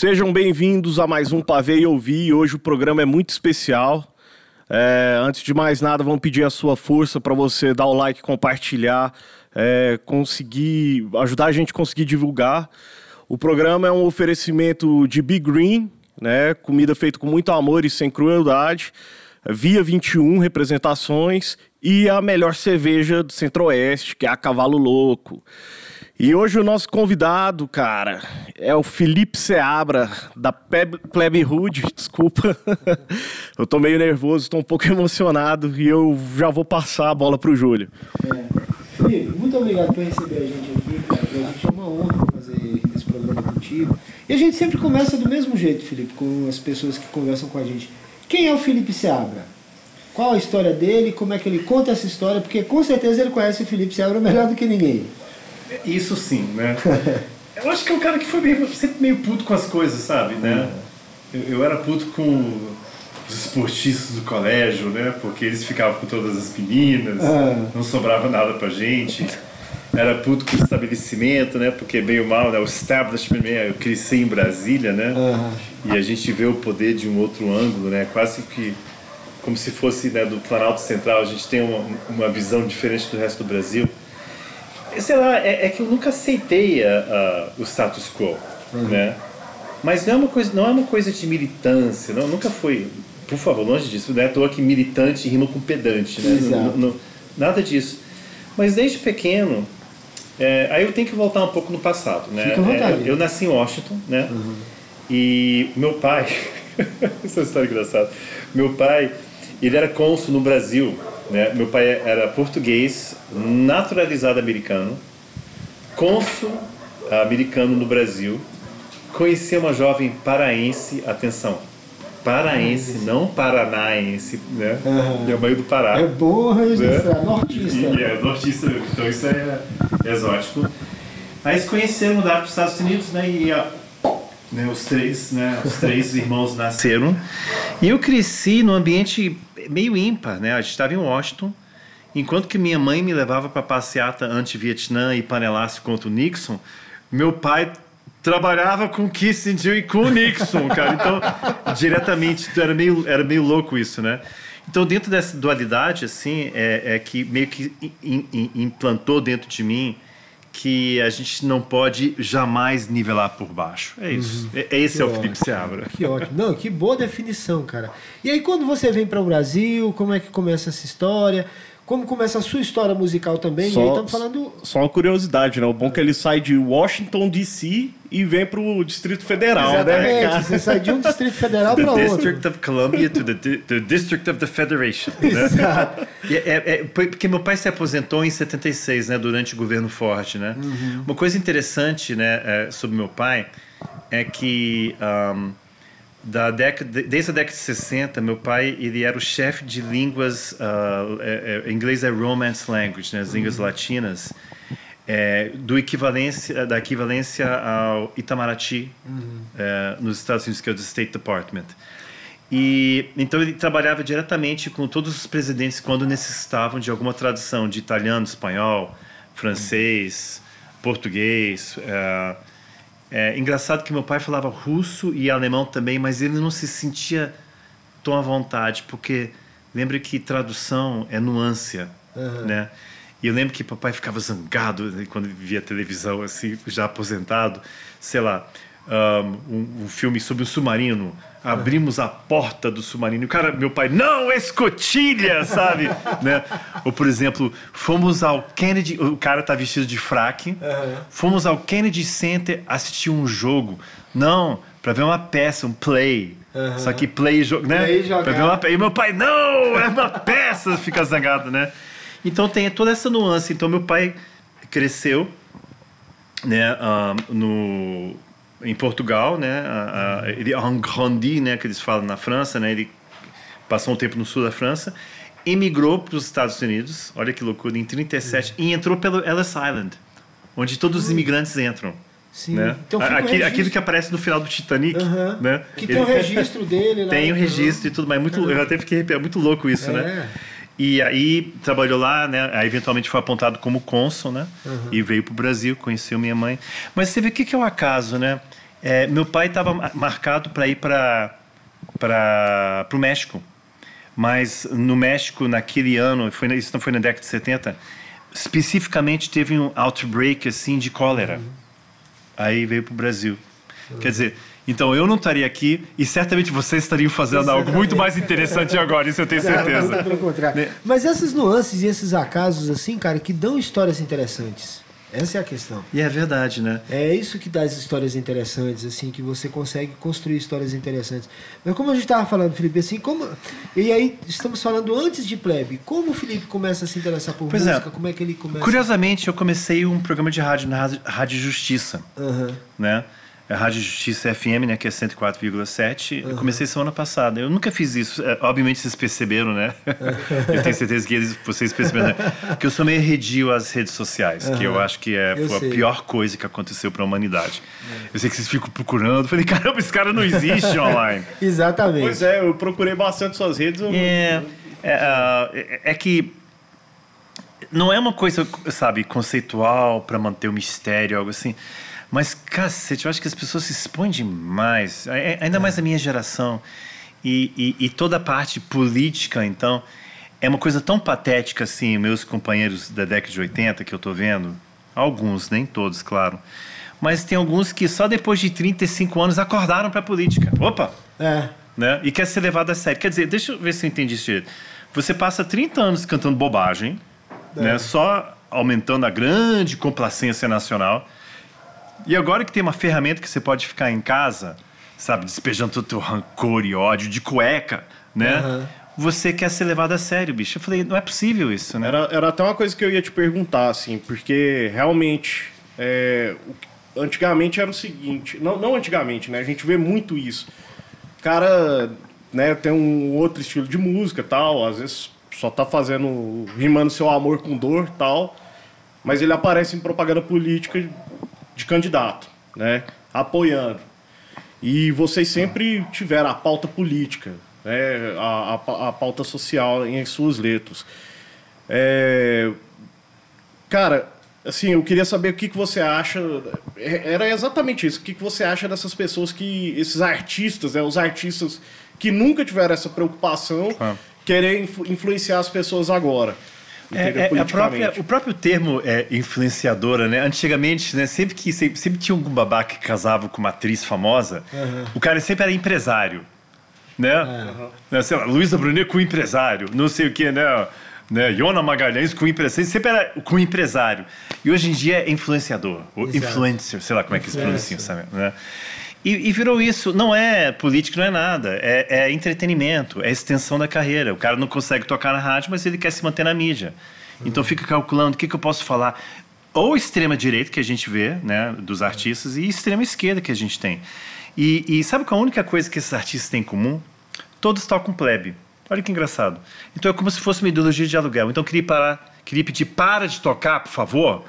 Sejam bem-vindos a mais um Pavê e Ouvir. Hoje o programa é muito especial. É, antes de mais nada, vamos pedir a sua força para você dar o like, compartilhar, é, conseguir ajudar a gente a conseguir divulgar. O programa é um oferecimento de Big Green, né? Comida feita com muito amor e sem crueldade. Via 21 representações e a melhor cerveja do Centro-Oeste, que é a Cavalo Louco. E hoje o nosso convidado, cara, é o Felipe Seabra, da Plebe Hood, desculpa. eu tô meio nervoso, tô um pouco emocionado e eu já vou passar a bola pro Júlio. É. Felipe, muito obrigado por receber a gente aqui, cara. Gente é uma honra fazer esse programa contigo. E a gente sempre começa do mesmo jeito, Felipe, com as pessoas que conversam com a gente. Quem é o Felipe Seabra? Qual a história dele? Como é que ele conta essa história? Porque com certeza ele conhece o Felipe Seabra melhor do que ninguém. Isso sim, né? eu acho que é um cara que foi meio, sempre meio puto com as coisas, sabe, né? Eu, eu era puto com os esportistas do colégio, né? Porque eles ficavam com todas as meninas, ah. não sobrava nada pra gente. Era puto com o estabelecimento, né? Porque meio mal, né? O establishment, eu cresci em Brasília, né? E a gente vê o poder de um outro ângulo, né? Quase que como se fosse né, do Planalto Central, a gente tem uma, uma visão diferente do resto do Brasil sei lá, é, é que eu nunca aceitei a, a, o status quo, uhum. né? Mas não é uma coisa, não é uma coisa de militância, não, nunca foi. Por favor, longe disso, não é à toa que militante rima com pedante, né? Não, não, nada disso. Mas desde pequeno, é, aí eu tenho que voltar um pouco no passado, né? É, eu, eu, nasci em Washington, né? Uhum. E meu pai, essa é uma história engraçada. Meu pai, ele era cônsul no Brasil né? Meu pai era português, naturalizado americano, cônsul americano no Brasil. Conheci uma jovem paraense, atenção, paraense, não paranaense, né? Uhum. Minha mãe do Pará. É boa né? nortista. E, é, nortista, então isso é, é exótico. Aí se conheceram, mudaram para os Estados Unidos, né? E a, né, os três, né, os três irmãos nasceram. E eu cresci num ambiente meio ímpar, né? A gente estava em Washington, enquanto que minha mãe me levava para passeata anti-Vietnã e panelasse contra o Nixon, meu pai trabalhava com Kissinger e com Nixon, cara. Então, diretamente, era meio, era meio louco isso, né? Então, dentro dessa dualidade, assim, é, é que meio que in, in, implantou dentro de mim que a gente não pode jamais nivelar por baixo. É isso. Uhum. É, esse que é o Felipe Seabra. Que ótimo. Não, que boa definição, cara. E aí, quando você vem para o Brasil, como é que começa essa história? Como começa a sua história musical também. Só, e aí estamos falando. Só uma curiosidade, né? O bom é que ele sai de Washington DC e vem para o Distrito Federal, né, Exatamente. né? Você sai de um Distrito Federal para outro. District of Columbia to the, the District of the Federation. Né? Exato. É, é, é, porque meu pai se aposentou em 76, né? Durante o governo Ford, né? Uhum. Uma coisa interessante, né? É, sobre meu pai é que um, da década, desde a década de 60, meu pai ele era o chefe de línguas, uh, é, é, inglês é Romance Language, né, as línguas uhum. latinas, é, do equivalência, da equivalência ao Itamaraty uhum. é, nos Estados Unidos, que é o State Department. E então ele trabalhava diretamente com todos os presidentes quando necessitavam de alguma tradução de italiano, espanhol, francês, uhum. português. Uh, é engraçado que meu pai falava russo e alemão também, mas ele não se sentia tão à vontade, porque lembra que tradução é nuância, uhum. né? E eu lembro que papai ficava zangado né, quando via televisão, assim, já aposentado, sei lá, um, um filme sobre o submarino abrimos a porta do submarino. O cara, meu pai, não, escotilha, sabe? né? Ou, por exemplo, fomos ao Kennedy, o cara tá vestido de fraque, uhum. fomos ao Kennedy Center assistir um jogo. Não, para ver uma peça, um play. Uhum. Só que play, jogo, né? Play pra ver uma, e meu pai, não, é uma peça, fica zangado, né? Então tem toda essa nuance. Então meu pai cresceu, né, um, no em Portugal, né? A, a, ele grandi, né? Que eles falam na França, né? Ele passou um tempo no sul da França, emigrou para os Estados Unidos. Olha que loucura! Em 37 uhum. e entrou pelo Ellis Island, onde todos os uhum. imigrantes entram. Sim. Né? Então, Aquilo, aquilo, que aparece no final do Titanic, uhum. né? Que tem o registro dele lá. Tem o registro e tudo, mas é muito, eu até fiquei é muito louco isso, né? é. né? E aí trabalhou lá, né? Aí eventualmente foi apontado como cônsul, né? Uhum. E veio para o Brasil, conheceu minha mãe. Mas você vê o que, que é o acaso, né? É, meu pai estava marcado para ir para o México. Mas no México, naquele ano, foi, isso não foi na década de 70, especificamente teve um outbreak assim de cólera. Uhum. Aí veio para o Brasil. Uhum. Quer dizer, então eu não estaria aqui e certamente vocês estariam fazendo algo muito mais interessante agora, isso eu tenho certeza. Pelo contrário. Né? Mas essas nuances e esses acasos assim, cara, que dão histórias interessantes. Essa é a questão. E é verdade, né? É isso que dá as histórias interessantes, assim, que você consegue construir histórias interessantes. Mas como a gente estava falando, Felipe, assim, como. E aí, estamos falando antes de plebe. Como o Felipe começa a se interessar por pois é. música? É. Como é que ele começa? Curiosamente, eu comecei um programa de rádio na Rádio Justiça. Uhum. Né? A Rádio Justiça FM, né, que é 104,7. Uhum. Eu comecei semana passada. Eu nunca fiz isso. É, obviamente vocês perceberam, né? eu tenho certeza que eles, vocês perceberam, né? Que eu sou meio redio às redes sociais, uhum. que eu acho que é a pior coisa que aconteceu para a humanidade. Uhum. Eu sei que vocês ficam procurando. Falei, caramba, esse cara não existe online. Exatamente. Pois é, eu procurei bastante suas redes. Eu... É, é, uh, é que não é uma coisa, sabe, conceitual para manter o mistério, algo assim. Mas, cacete, eu acho que as pessoas se expõem demais, é, é, ainda mais a minha geração. E, e, e, toda a parte política, então, é uma coisa tão patética assim. Meus companheiros da década de 80 que eu estou vendo, alguns, nem todos, claro, mas tem alguns que só depois de 35 anos acordaram para a política. Opa! É. Né? E quer ser levado a sério. Quer dizer, deixa eu ver se eu entendi isso direito. Você passa 30 anos cantando bobagem, é. né? só aumentando a grande complacência nacional e agora que tem uma ferramenta que você pode ficar em casa, sabe, despejando todo o teu rancor e ódio de cueca, né? Uhum. Você quer ser levado a sério, bicho. Eu falei, não é possível isso, né? Era, era até uma coisa que eu ia te perguntar, assim, porque realmente, é, antigamente era o seguinte, não, não antigamente, né? A gente vê muito isso. O cara, né, tem um outro estilo de música tal, às vezes só tá fazendo, rimando seu amor com dor tal, mas ele aparece em propaganda política de candidato, né? apoiando. E vocês sempre tiveram a pauta política, né? a, a, a pauta social em suas letras. É... Cara, assim, eu queria saber o que, que você acha. Era exatamente isso. O que, que você acha dessas pessoas que. esses artistas, né? os artistas que nunca tiveram essa preocupação, ah. querer influ influenciar as pessoas agora. É, é, própria, o próprio termo é influenciadora, né? Antigamente, né, sempre que sempre, sempre tinha algum babaca que casava com uma atriz famosa, uhum. o cara sempre era empresário, né? Uhum. né sei lá, Luísa Brunet com empresário, não sei o que, né? né? Iona Magalhães com empresário, sempre era com empresário. E hoje em dia é influenciador, ou influencer, sei lá como é que se pronuncia, sabe? Né? E, e, virou isso. Não é política, não é nada. É, é, entretenimento, é extensão da carreira. O cara não consegue tocar na rádio, mas ele quer se manter na mídia. Então fica calculando o que, que eu posso falar. Ou extrema direita que a gente vê, né, dos artistas, e extrema esquerda que a gente tem. E, e sabe qual é a única coisa que esses artistas têm em comum? Todos tocam plebe. Olha que engraçado. Então é como se fosse uma ideologia de aluguel. Então eu queria parar Queria pedir, para de tocar, por favor.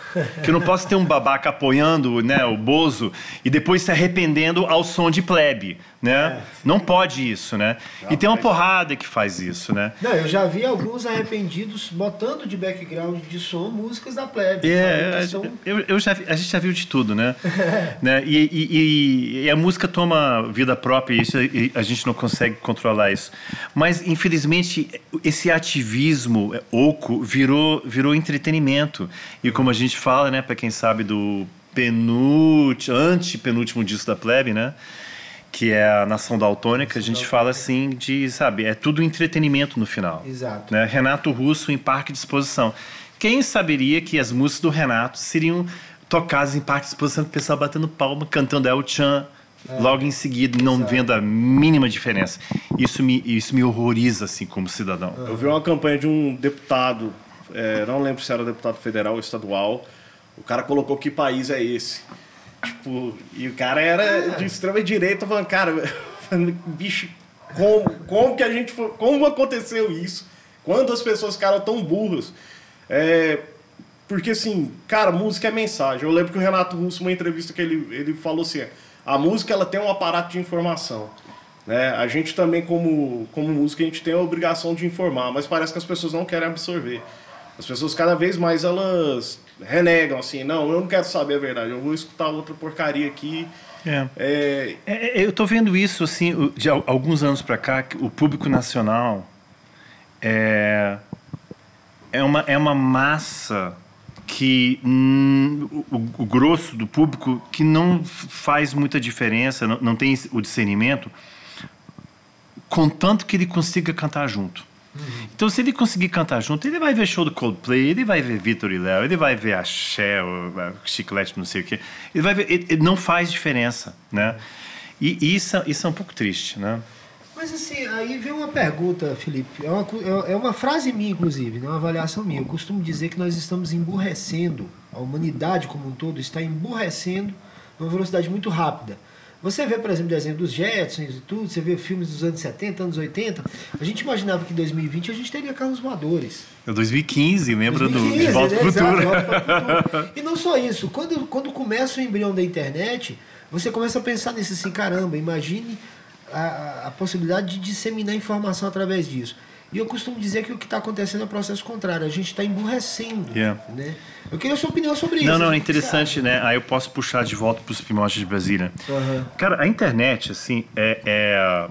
Que eu não posso ter um babaca apoiando né, o Bozo e depois se arrependendo ao som de plebe né? É. Não pode isso, né? e tem uma porrada que faz isso, né? Não, eu já vi alguns arrependidos botando de background de som músicas da plebe. É, são... eu, eu já, a gente já viu de tudo, né? né? E, e, e, a música toma vida própria e, isso, e a gente não consegue controlar isso. Mas, infelizmente, esse ativismo oco virou, virou entretenimento. E como a gente fala, né, para quem sabe do penúltimo, antepenúltimo disco da plebe, né? Que é a Nação da Autônica, a gente fala assim de, sabe, é tudo entretenimento no final. Exato. Né? Renato Russo em Parque de Exposição. Quem saberia que as músicas do Renato seriam tocadas em Parque de Exposição com o pessoal batendo palma, cantando El Chan, é. logo em seguida, não Exato. vendo a mínima diferença. Isso me, isso me horroriza, assim, como cidadão. Eu vi uma campanha de um deputado, é, não lembro se era deputado federal ou estadual, o cara colocou que país é esse. Tipo, e o cara era de extrema direita, falando, cara, bicho, como, como que a gente foi, como aconteceu isso? Quando as pessoas ficaram tão burras? É, porque assim, cara, música é mensagem. Eu lembro que o Renato Russo, uma entrevista que ele, ele falou assim, a música ela tem um aparato de informação. Né? A gente também, como, como música, a gente tem a obrigação de informar, mas parece que as pessoas não querem absorver. As pessoas cada vez mais elas renegam assim, não, eu não quero saber a verdade, eu vou escutar outra porcaria aqui. É. É, É, é, eu tô vendo isso assim de al- alguns anos para cá que o público nacional é é uma é uma massa que hum, o, o grosso do público que não faz muita diferença não, não tem o discernimento contanto que ele consiga cantar junto então se ele conseguir cantar junto ele vai ver show do Coldplay ele vai ver Vitor e Léo ele vai ver a Shell Chiclete não sei o que ele vai ver ele- ele não faz diferença né e, e isso é- isso é um pouco triste né Mas assim, aí vem uma pergunta, Felipe. É uma, é é uma frase minha, inclusive, né? uma avaliação minha. Eu costumo dizer que nós estamos emburrecendo, a humanidade como um todo está emburrecendo numa velocidade muito rápida. Você vê, por exemplo, o desenho dos Jetsons e tudo, você vê filmes dos anos 70, anos 80. A gente imaginava que em 2020 a gente teria carros voadores. é 2015 lembra do 2015, De Volta né? ao Exato, Futuro De Volta para o Futuro. E não só isso, quando, quando começa o embrião da internet, você começa a pensar nisso assim, caramba, imagine a- a possibilidade de disseminar informação através disso. E eu costumo dizer que o que está acontecendo é o processo contrário, a gente está emburrecendo. Yeah. Né? Eu queria a sua opinião sobre isso. Não, não, é interessante, né? Aí eu posso puxar de volta para os primórdios de Brasília. Aham. Cara, a internet, assim, é. é-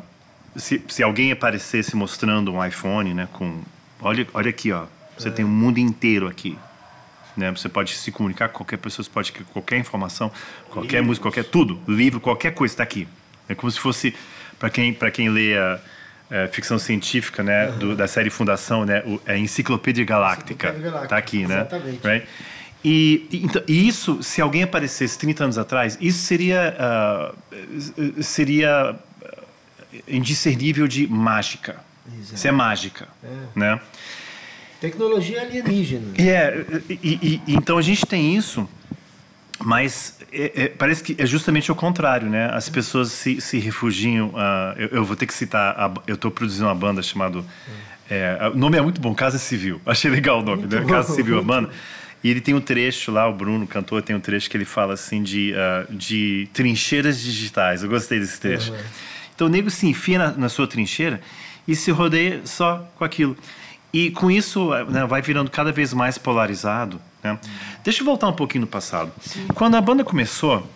se, se alguém aparecesse mostrando um iPhone, né, com. Olha, olha aqui, ó. Você tem o mundo inteiro aqui. Né? Você pode se comunicar com qualquer pessoa, você pode qualquer informação, qualquer música, qualquer tudo, livro, qualquer coisa está aqui. É como se fosse para quem quem lê a, é, ficção científica, né, do- da série Fundação, né, o, a Enciclopédia Galáctica, Enciclopédia Galáctica, tá aqui, né? exatamente. Right? E, e, então, e isso, se alguém aparecesse 30 anos atrás, isso seria ah, seria ah, indiscernível de mágica. Exato. Isso é mágica, né? Tecnologia alienígena. É, e- e- então a gente tem isso, mas é- é- parece que é justamente o contrário, né? As pessoas se, se refugiam. ah, eu, eu vou ter que citar, a, eu estou produzindo uma banda chamada. é, o nome é muito bom, Casa Civil. Achei legal o nome, né? bom. Casa Civil, a banda. E ele tem um trecho lá, o Bruno, o cantor, tem um trecho que ele fala assim de, ah, de trincheiras digitais. Eu gostei desse trecho. Então o nego se enfia na, na sua trincheira e se rodeia só com aquilo. E com isso né, vai virando cada vez mais polarizado. Né? Deixa eu voltar um pouquinho no passado. Quando a banda começou,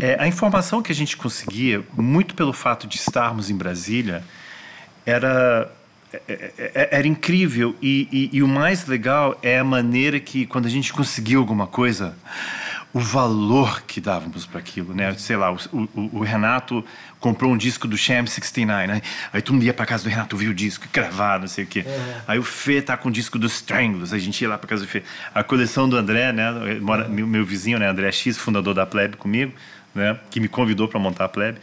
é, a informação que a gente conseguia, muito pelo fato de estarmos em Brasília, era, é- é- era incrível. E, e- e o mais legal é a maneira que, quando a gente conseguiu alguma coisa, o valor que dávamos para aquilo, né? Sei lá, o, o- o Renato comprou um disco do Sham 69, né? Aí todo mundo ia para casa do Renato, viu o disco, gravado, não sei o quê. Aí o Fê tá com o disco dos Stranglers, a gente ia lá para casa do Fê. A coleção do André, né? Mora, meu, meu vizinho, né? André X, fundador da Plebe comigo, né? Que me convidou para montar a Plebe.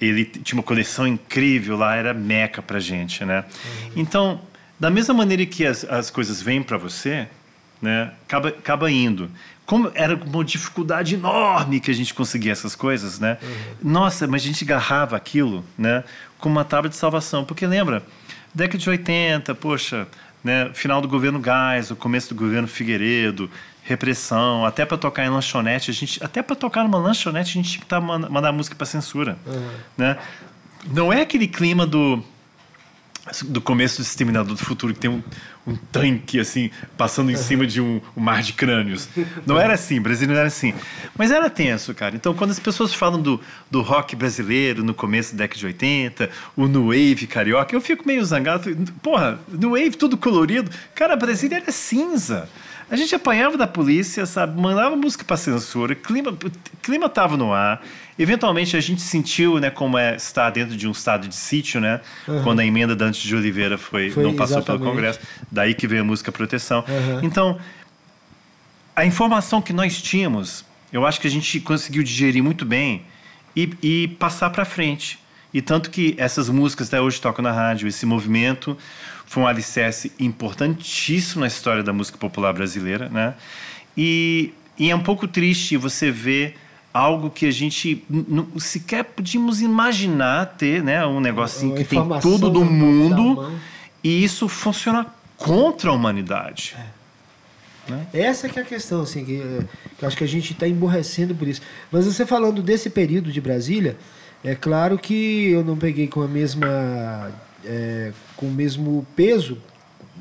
Ele tinha uma coleção incrível lá, era meca pra gente, né? Então, da mesma maneira que as, as coisas vêm para você, né? Acaba, acaba indo. Como era uma dificuldade enorme que a gente conseguia essas coisas, né? Nossa, mas a gente agarrava aquilo, né? Com uma tábua de salvação. Porque lembra, década de 80, poxa, né? Final do governo Gás, o começo do governo Figueiredo, repressão, até para tocar em lanchonete, a gente, até para tocar numa lanchonete a gente tinha que tá, manda- mandar música para censura, né? Não é aquele clima do do começo do Exterminador do Futuro, que tem um, um tanque, assim, passando em cima de um, um mar de crânios. Não era assim, Brasil não era assim. Mas era tenso, cara. Então, quando as pessoas falam do, do rock brasileiro no começo da década de 80, o New Wave carioca, eu fico meio zangado. Porra, New Wave tudo colorido. Cara, Brasília era cinza. A gente apanhava da polícia, sabe? Mandava música para censura, clima, clima tava no ar. Eventualmente a gente sentiu, né, como é estar dentro de um estado de sítio, né? Quando a emenda da Antes de Oliveira foi, Foi, não passou pelo exatamente. Congresso. Daí que veio a música Proteção. Uhum. Então, a informação que nós tínhamos, eu acho que a gente conseguiu digerir muito bem e, e passar para frente. E tanto que essas músicas até hoje tocam na rádio, esse movimento foi um alicerce importantíssimo na história da música popular brasileira, né? E, e é um pouco triste você ver algo que a gente sequer podíamos imaginar ter, né? Um negocinho que tem tudo do mundo e isso funciona contra a humanidade. Essa que é a questão, assim, que, que eu acho que a gente está emborrecendo por isso. Mas você falando desse período de Brasília, é claro que eu não peguei com a mesma, eh, com o mesmo peso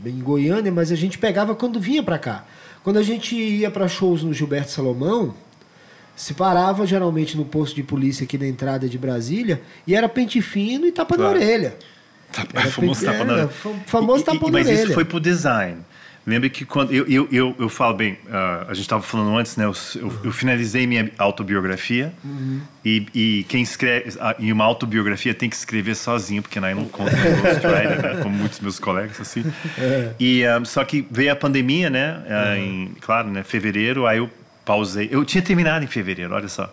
em Goiânia, mas a gente pegava quando vinha para cá. Quando a gente ia para shows no Gilberto Salomão, se parava geralmente no posto de polícia aqui na entrada de Brasília e era pente fino e tapa Claro. na orelha. Tapa, Era famoso pe- tapa na era, orelha. fa- famoso tapa na Mas isso orelha. foi pro design. Lembra que quando. Eu, eu, eu, eu falo bem, ah, a gente estava falando antes, né? Eu, eu, eu finalizei minha autobiografia. Uhum. E, e quem escreve. ah, E uma autobiografia tem que escrever sozinho, porque não conta no ghostwriter, né? Como muitos meus colegas, assim. É. E, ah, só que veio a pandemia, né? ah, em, claro, né? Fevereiro, aí eu pausei. Eu tinha terminado em fevereiro, olha só.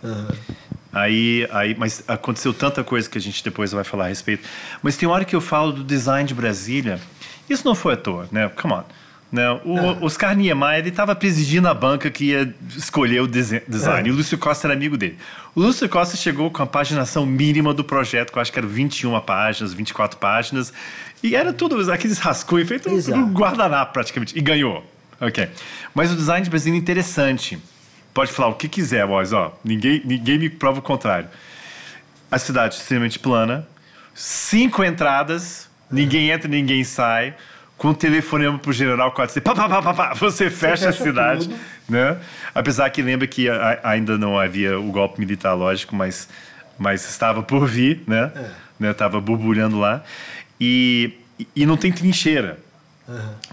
Aí, aí, mas aconteceu tanta coisa que a gente depois vai falar a respeito. Mas tem hora que eu falo do design de Brasília. Isso não foi à toa, né? Come on. Né? O Oscar Niemeyer, ele estava presidindo a banca que ia escolher o design. E o Lúcio Costa era amigo dele. O Lúcio Costa chegou com a paginação mínima do projeto, que eu acho que era 21 páginas, 24 páginas. E era tudo aqueles rascunhos Exato. no guardanapo, praticamente. E ganhou. Ok. Mas o design de Brasília é interessante. Pode falar o que quiser, boys. Ó, ninguém, ninguém me prova o contrário. A cidade extremamente plana, cinco entradas, ninguém entra, ninguém sai, com um telefonema pro general 4 pá, pá, pá, pá, pá, você fecha a fecha cidade. tudo. Né? Apesar que lembra que a- ainda não havia o golpe militar, lógico, mas, mas estava por vir, né? né? Tava borbulhando lá. E, e não tem trincheira.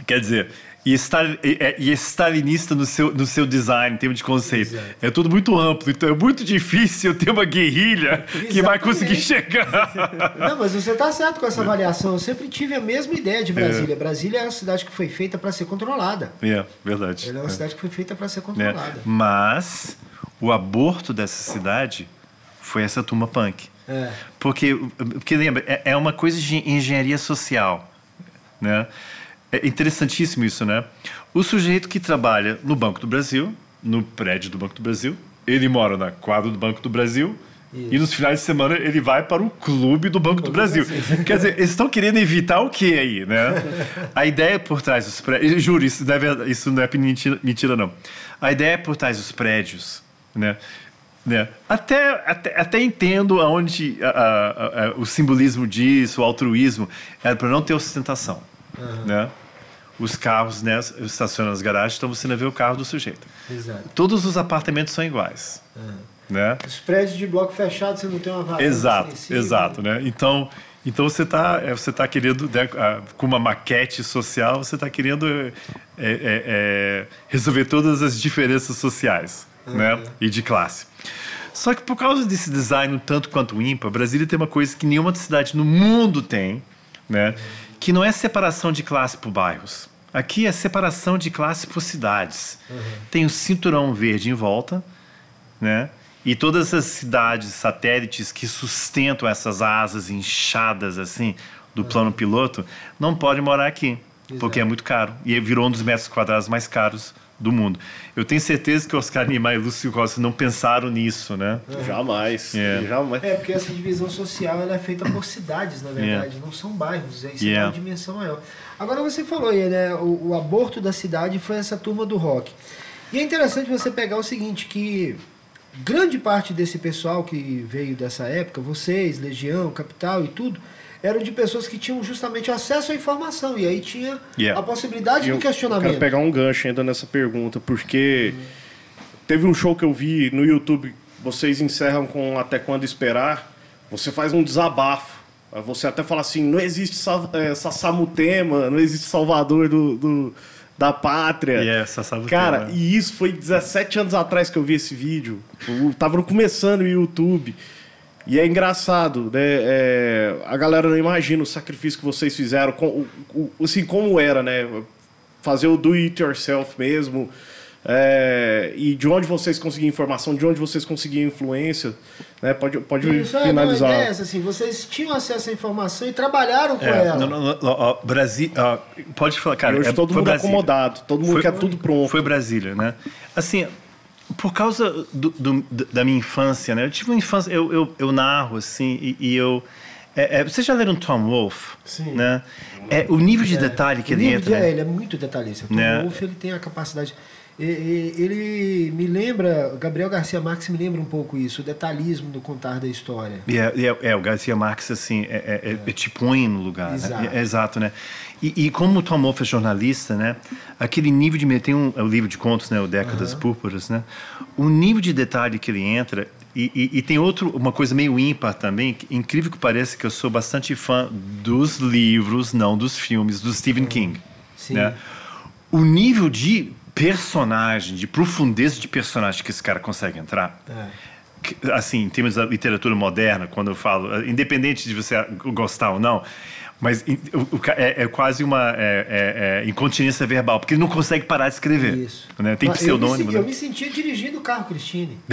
Quer dizer, e, estar, e, é- e é stalinista no seu, no seu design, em termos de conceito. Exato. É tudo muito amplo, então é muito difícil ter uma guerrilha que vai conseguir chegar. Não, mas você está certo com essa avaliação. Eu sempre tive a mesma ideia de Brasília. Brasília é uma cidade que foi feita para ser controlada. É, verdade. Ela é uma cidade que foi feita para ser né? controlada. Mas o aborto dessa cidade foi essa turma punk. É. Porque, porque lembra, é, é uma coisa de engenharia social. Né? É interessantíssimo isso, né? O sujeito que trabalha no Banco do Brasil, no prédio do Banco do Brasil, ele mora na quadra do Banco do Brasil. E nos finais de semana ele vai para o clube do Banco do Brasil. Quer dizer, eles estão querendo evitar o que aí, né? A ideia por trás dos prédios. Juro, isso não é, isso não é mentira, não. A ideia por trás dos prédios, né? né? Até, até, até entendo aonde a- a- a- o simbolismo disso, o altruísmo, era para não ter ostentação. Né? Os carros né, estacionam nas garagens, então você não vê o carro do sujeito. Exato. Todos os apartamentos são iguais. Né? Os prédios de bloco fechado, você não tem uma varanda Exato, exato, né? Então, então você está você tá querendo, né, com uma maquete social, você está querendo é, é, é, resolver todas as diferenças sociais, né? E de classe. Só que por causa desse design tanto quanto ímpar, Brasília tem uma coisa que nenhuma cidade no mundo tem, né? Que não é separação de classe por bairros. Aqui é separação de classe por cidades. Tem o cinturão verde em volta, né? E todas as cidades satélites que sustentam essas asas inchadas assim do plano piloto não podem morar aqui, porque é muito caro e virou um dos metros quadrados mais caros do mundo. Eu tenho certeza que Oscar Niemeyer e Lúcio Costa não pensaram nisso, né? Jamais. É. Jamais. É, porque essa divisão social ela é feita por cidades, na verdade, não são bairros, é- isso é Yeah. uma dimensão maior. Agora você falou aí, né? O, o aborto da cidade foi essa turma do rock. E é interessante você pegar o seguinte, que grande parte desse pessoal que veio dessa época, vocês, Legião, Capital e tudo, eram de pessoas que tinham justamente acesso à informação. E aí tinha Yeah. a possibilidade E eu do questionamento. Quero pegar um gancho ainda nessa pergunta, porque teve um show que eu vi no YouTube, vocês encerram com Até Quando Esperar, você faz um desabafo. Você até fala assim, não existe é, Sassamutema, não existe Salvador do, do- da Pátria. E é. Cara, e isso foi 17 anos atrás que eu vi esse vídeo. Eu tava começando o YouTube. E é engraçado, né? É, a galera não imagina o sacrifício que vocês fizeram, com, o- o- assim, como era, né? Fazer o do it yourself mesmo. é, e de onde vocês conseguiam informação, de onde vocês conseguiam influência. Né? Pode, pode Isso, é, não, a finalizar. é essa, assim, vocês tinham acesso à informação e trabalharam com É, ela. não, não, não, ó, Brasil, ó, pode falar, cara. e hoje é, todo foi mundo Brasília. acomodado, todo mundo Foi- quer tudo pronto. Foi Brasília, né? Assim, por causa do, do- da minha infância, né? Eu tive uma infância, eu, eu, eu narro, assim, e, e eu... É, é, vocês já leram Tom Wolfe? Sim. Né? É, o nível de detalhe que ele livro entra, de- né? Ele é muito detalhista. Tom Né? Wolfe ele tem a capacidade. ele me lembra, Gabriel Garcia Marques me lembra um pouco isso, o detalhismo do contar da história. É, é, é o Garcia Marques, assim, é, é, é, te põe no lugar. Exato. Né? É, exato, né? E, e, como o Tom Wolfe é jornalista, né? Aquele nível de... Tem um, o livro de contos, né? O Décadas uhum. Púrpuras, né? O nível de detalhe que ele entra... E, e, e, tem outro, uma coisa meio ímpar também, incrível que pareça que eu sou bastante fã dos livros, não dos filmes, do Stephen. King. Sim. Né? O nível de personagem, de profundeza de personagem que esse cara consegue entrar. É. Assim, em termos da literatura moderna, quando eu falo, independente de você gostar ou não, mas é, é quase uma é, é, é, incontinência verbal, porque ele não consegue parar de escrever. Isso. Né? Tem pseudônimo. Eu me, né? eu me sentia dirigindo o carro, Cristine.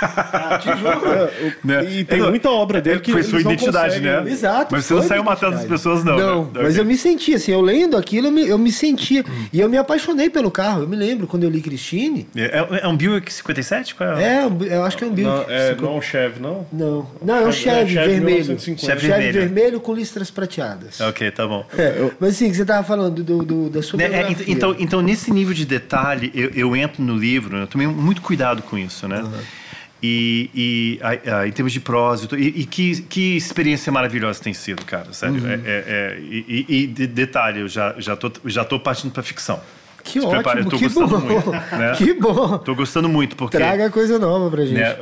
ah, te juro. É, né? E tem muita obra dele que foi sua identidade, né? Exato. Mas você não saiu matando as pessoas, não. Não, né? mas eu me sentia, assim, eu lendo aquilo, eu me, eu me sentia. Hum. E eu me apaixonei pelo carro. Eu me lembro quando eu li Cristine. É, é um Buick 57? Qual é? é, eu acho que é um Buick. Não, é, não é um Chevy, não? Não. Não, é um Chevy, Chevy vermelho. Chevy vermelho. vermelho com listras prateadas. Ok, tá bom. É, mas sim, você estava falando do, do, da sua né, é, então, então, nesse nível de detalhe, eu, eu entro no livro, eu tomei muito cuidado com isso, né? Uhum. E, e a, a, em termos de prosa, e, e, que, que experiência maravilhosa tem sido, cara, sério. Uhum. É, é, é e, e, detalhe, eu já, já, tô, já tô partindo para ficção. Que Se ótimo, prepare, que bom. Muito, né? Que bom. Tô gostando muito porque traga coisa nova pra gente. Né,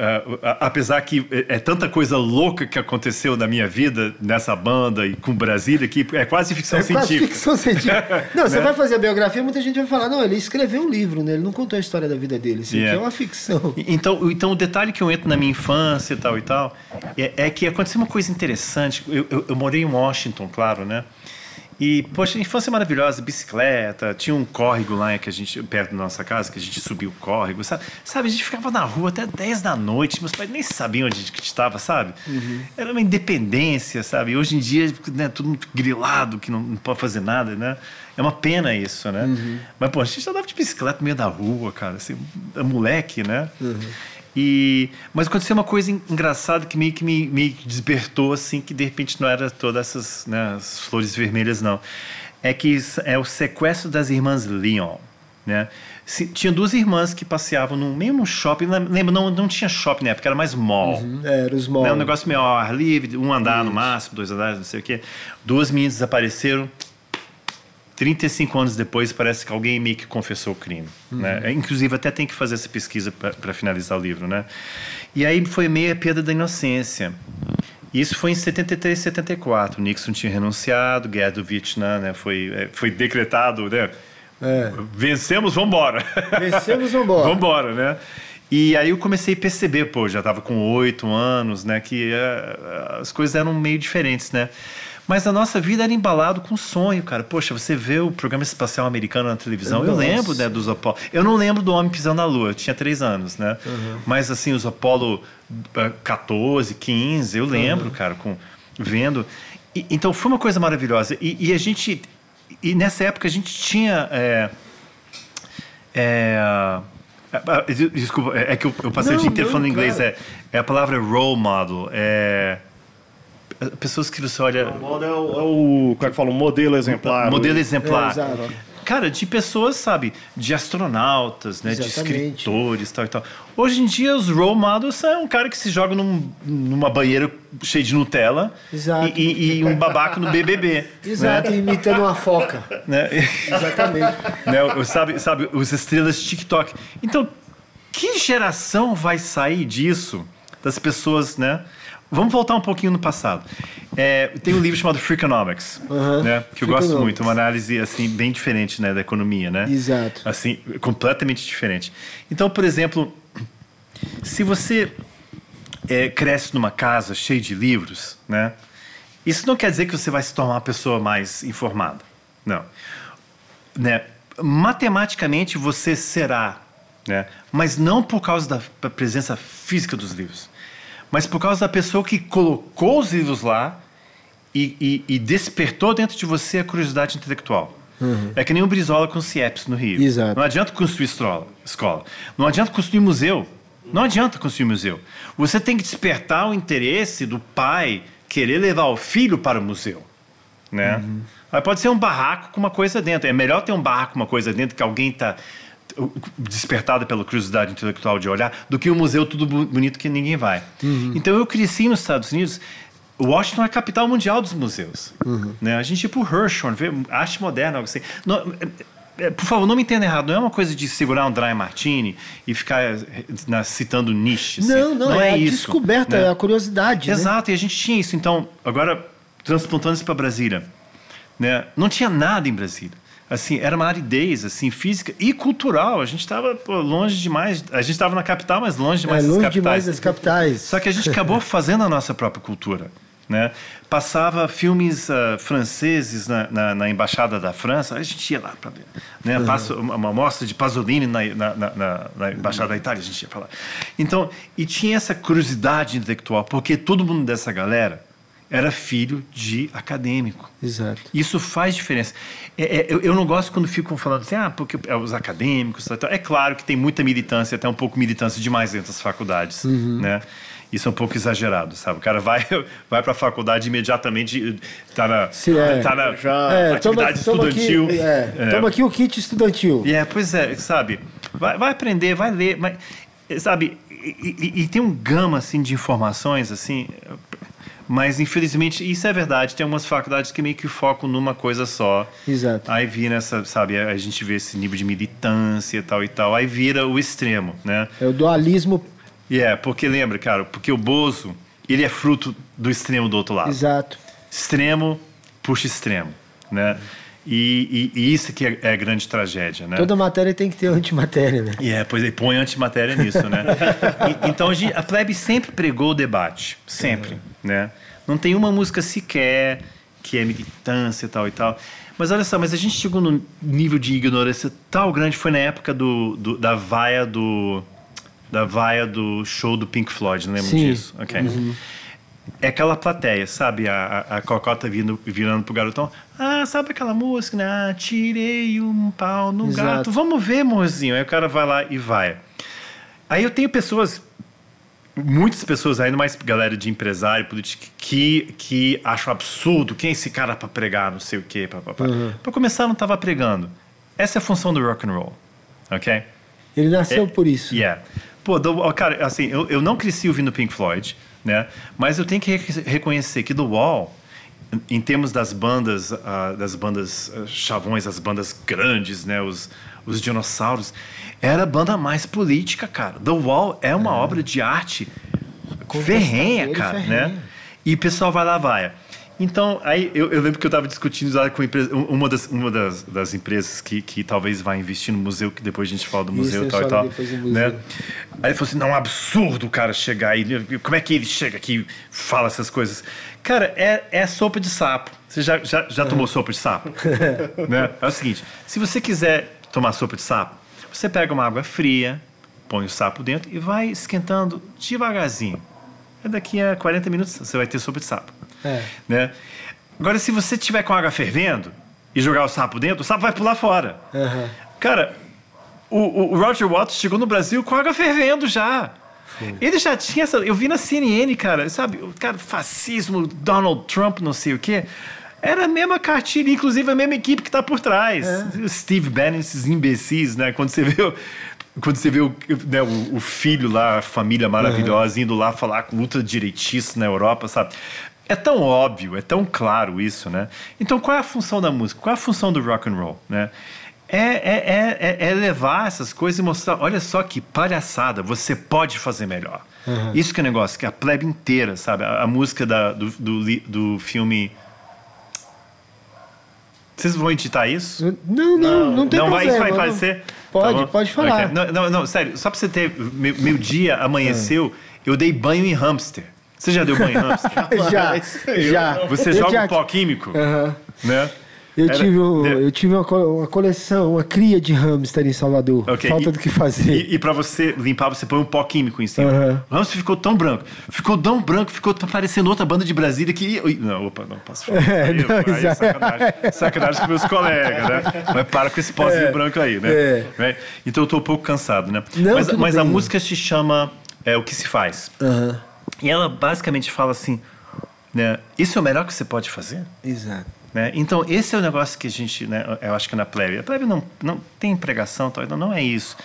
apesar que é, é tanta coisa louca que aconteceu na minha vida nessa banda e com Brasília que é quase ficção é científica. Quase ficção científica. não, você né? vai fazer a biografia, muita gente vai falar, não, ele escreveu um livro, né? Ele não contou a história da vida dele, isso yeah. é uma ficção. Então, então o detalhe que eu entro na minha infância e tal e tal é, é que aconteceu uma coisa interessante. Eu, eu, eu morei em Washington, claro, né? E, poxa, a infância maravilhosa, bicicleta, tinha um córrego lá que a gente, perto da nossa casa, que a gente subia o córrego, sabe? sabe? A gente ficava na rua até 10 da noite, meus pais nem sabiam onde a gente estava, sabe? Uhum. Era uma independência, sabe? Hoje em dia, né, tudo grilado, que não, não pode fazer nada, né? É uma pena isso, né? Uhum. Mas, pô, a gente andava de bicicleta no meio da rua, cara, assim, moleque, né? Uhum. E, mas aconteceu uma coisa engraçada que meio que me, me despertou, assim, que de repente não era todas essas né, flores vermelhas, não. É que é o sequestro das irmãs Leon, né? tinha duas irmãs que passeavam no mesmo shopping. Lembra, não, não tinha shopping na época, era mais mall. Uhum, era os mall. Né? Um negócio meio ao ar livre, um andar Isso. no máximo, dois andares, não sei o quê. Duas meninas desapareceram 35 anos depois, parece que alguém meio que confessou o crime. Uhum. Né? Inclusive, até tem que fazer essa pesquisa para finalizar o livro. Né? E aí foi meio a perda da inocência. Isso foi em 73, 74. Nixon tinha renunciado, guerra do Vietnã né? foi, é, foi decretado, né? É. Vencemos, vamos embora. Vencemos, vamos embora. vamos embora, né? E aí eu comecei a perceber, pô, já estava com oito anos, né? Que uh, as coisas eram meio diferentes, né? Mas a nossa vida era embalado com sonho, cara. Poxa, você vê o programa espacial americano na televisão. Nossa. Eu lembro, né, dos Apolo. Eu não lembro do Homem Pisando na Lua, eu tinha três anos, né? Uhum. Mas, assim, os Apolo 14, eh, 15, eu lembro, uhum. cara, com vendo. E, então, foi uma coisa maravilhosa. E, e, a gente... E nessa época a gente tinha... É, é, Desculpa, é que eu, eu passei não, o dia inteiro falando inglês. É, é a palavra role model. É, pessoas que você olha. O modelo é o, é o como é que fala? Um modelo exemplar. Modelo exemplar. É, Cara, de pessoas, sabe, de astronautas, né, Exatamente. de escritores, tal e tal. Hoje em dia, os role models é um cara que se joga num, numa banheira cheia de Nutella e, e, e, um babaca no BBB. Exato, né? imitando uma foca. Né? Exatamente. né? Sabe, sabe, os estrelas TikTok. Então, que geração vai sair disso? Das pessoas, né? Vamos voltar um pouquinho no passado. É, tem um livro chamado Freakonomics, uhum. né, que eu gosto muito, uma análise assim bem diferente, né, da economia, né? Exato. Assim, completamente diferente. Então, por exemplo, se você é, cresce numa casa cheia de livros, né, isso não quer dizer que você vai se tornar uma pessoa mais informada, não. Né, matematicamente você será, né, mas não por causa da presença física dos livros mas por causa da pessoa que colocou os livros lá e, e, e despertou dentro de você a curiosidade intelectual. Uhum. É que nem o Brizola com o CIEPS no Rio. Exato. Não adianta construir escola. Não adianta construir museu. Não adianta construir museu. Você tem que despertar o interesse do pai querer levar o filho para o museu. Né? Uhum. Aí pode ser um barraco com uma coisa dentro. É melhor ter um barraco com uma coisa dentro que alguém está despertada pela curiosidade intelectual de olhar, do que um museu tudo bonito que ninguém vai. Uhum. Então eu cresci nos Estados Unidos. Washington é a capital mundial dos museus. Uhum. Né? A gente ia pro Hirshhorn, ver arte moderna, algo assim. Não, é, por favor, não me entenda errado, não é uma coisa de segurar um dry martini e ficar na, citando Nietzsche. Assim. Não, não, não, é, é isso, descoberta, né? é a curiosidade. Né? Exato, né? e a gente tinha isso. Então, agora, transplantando isso para Brasília, né? não tinha nada em Brasília assim, era uma aridez, assim, física e cultural. A gente estava longe demais. A gente estava na capital, mas longe demais é, longe das capitais. demais das capitais. Só que a gente acabou fazendo a nossa própria cultura. Né? Passava filmes uh, franceses na, na, na, embaixada da França, a gente ia lá para ver. Né? Uhum. Uma amostra de Pasolini na, na, embaixada da Itália, a gente ia falar. Então, e tinha essa curiosidade intelectual, porque todo mundo dessa galera era filho de acadêmico. Exato. Isso faz diferença. É, é, eu, eu, não gosto quando ficam falando assim, ah, porque é os acadêmicos. É claro que tem muita militância, até um pouco militância demais dentro das faculdades, uhum. né? Isso é um pouco exagerado, sabe? O cara vai, vai para a faculdade imediatamente, está na, Sim, é, tá na já, é, atividade toma, estudantil. Toma aqui, é, é. toma aqui o kit estudantil. É, pois é, sabe? Vai, vai aprender, vai ler, mas, sabe? E, e, e, tem um gama assim de informações assim mas, infelizmente, isso é verdade. Tem algumas faculdades que meio que focam numa coisa só. Exato. Aí vira essa, sabe, a gente vê esse nível de militância e tal e tal. Aí vira o extremo, né? É o dualismo. É, yeah, porque lembra, cara, porque o Bozo, ele é fruto do extremo do outro lado. Exato. Extremo puxa extremo, né? E, e, e, isso que é, é, a grande tragédia, né? Toda matéria tem que ter antimatéria, né? E é, pois ele põe antimatéria nisso, né? e, então a, plebe sempre pregou o debate, sempre, né? Não tem uma música sequer que é militância e tal e tal. Mas olha só, mas a gente chegou num nível de ignorância tal grande, foi na época do, do da vaia do da vaia do show do Pink Floyd, não lembro Sim. disso? Ok. Uhum. É aquela plateia, sabe? A, a, a cocota vindo, virando pro garotão. Ah, sabe aquela música, né? Ah, tirei um pau no Exato. gato. Vamos ver, mozinho. Aí o cara vai lá e vai. Aí eu tenho pessoas, muitas pessoas ainda mais galera de empresário, político, que, que acham absurdo. Quem é esse cara para pregar, não sei o quê. Pá, pá, pá. Uhum. Para começar, não estava pregando. Essa é a função do rock and roll, ok? Ele nasceu é, por isso. Yeah. Pô, do, cara, assim, eu, eu não cresci ouvindo Pink Floyd né? Mas eu tenho que reconhecer que The Wall, em termos das bandas, uh, das bandas uh, chavões, as bandas grandes, né? Os, os dinossauros, era a banda mais política, cara. The Wall é uma é. obra de arte ferrenha, cara, ferrenha. né? E o pessoal vai lá, vai. Então, aí eu, eu, lembro que eu estava discutindo com empresa, uma das, uma das, das empresas que, que talvez vá investir no museu, que depois a gente fala do museu e tal e tal. Né? Aí ele falou assim: não, é um absurdo o cara chegar aí. Como é que ele chega aqui e fala essas coisas? Cara, é, é sopa de sapo. Você já, já, já tomou sopa de sapo? né? É o seguinte: se você quiser tomar sopa de sapo, você pega uma água fria, põe o sapo dentro e vai esquentando devagarzinho. E daqui a 40 minutos você vai ter sopa de sapo. É. Né? Agora, se você tiver com água fervendo e jogar o sapo dentro, o sapo vai pular fora. Uhum. Cara, o, o, Roger Waters chegou no Brasil com água fervendo já. Sim. Ele já tinha essa. Eu vi na CNN, cara, sabe? O cara, fascismo, Donald Trump, não sei o quê. Era a mesma cartilha, inclusive a mesma equipe que está por trás. É. Steve Bannon, esses imbecis, né? Quando você vê. Quando você vê o, né, o, o filho lá, a família maravilhosa, uhum. indo lá falar com luta direitista na Europa, sabe? É tão óbvio, é tão claro isso, né? Então, qual é a função da música? Qual é a função do rock and roll, né? É, é, é, é levar essas coisas e mostrar, olha só que palhaçada, você pode fazer melhor. Uhum. Isso que é o negócio, que a plebe inteira, sabe? A, a música da, do, do, do filme vocês vão editar isso? Não, não, não tem não problema. Não vai, vai aparecer? Pode, tá pode falar. Okay. Não, não, não, sério, só pra você ter. Meu, meu dia amanheceu, eu dei banho em hamster. Você já deu banho em hamster? já, já. Você eu joga já... um pó químico? Uhum. Né? Eu Era... tive, um, eu tive uma, uma, coleção, uma cria de hamster em Salvador. Okay. Falta e, do que fazer. E, e para você limpar, você põe um pó químico em cima. Uhum. O hamster ficou tão branco. Ficou tão branco, ficou parecendo outra banda de Brasília que. Não, opa, não posso falar. É, aí, não, aí, é sacanagem, sacanagem com meus colegas, né? Mas para com esse pozinho é, branco aí, né? É. Né? Então eu tô um pouco cansado, né? Não, mas mas a música se chama é, O que se faz. Uhum. E ela basicamente fala assim, né? Isso é o melhor que você pode fazer? Exato. Né? Então, esse é o negócio que a gente, né, eu acho que na plebe. A plebe não, não tem pregação, tal, não, não é isso.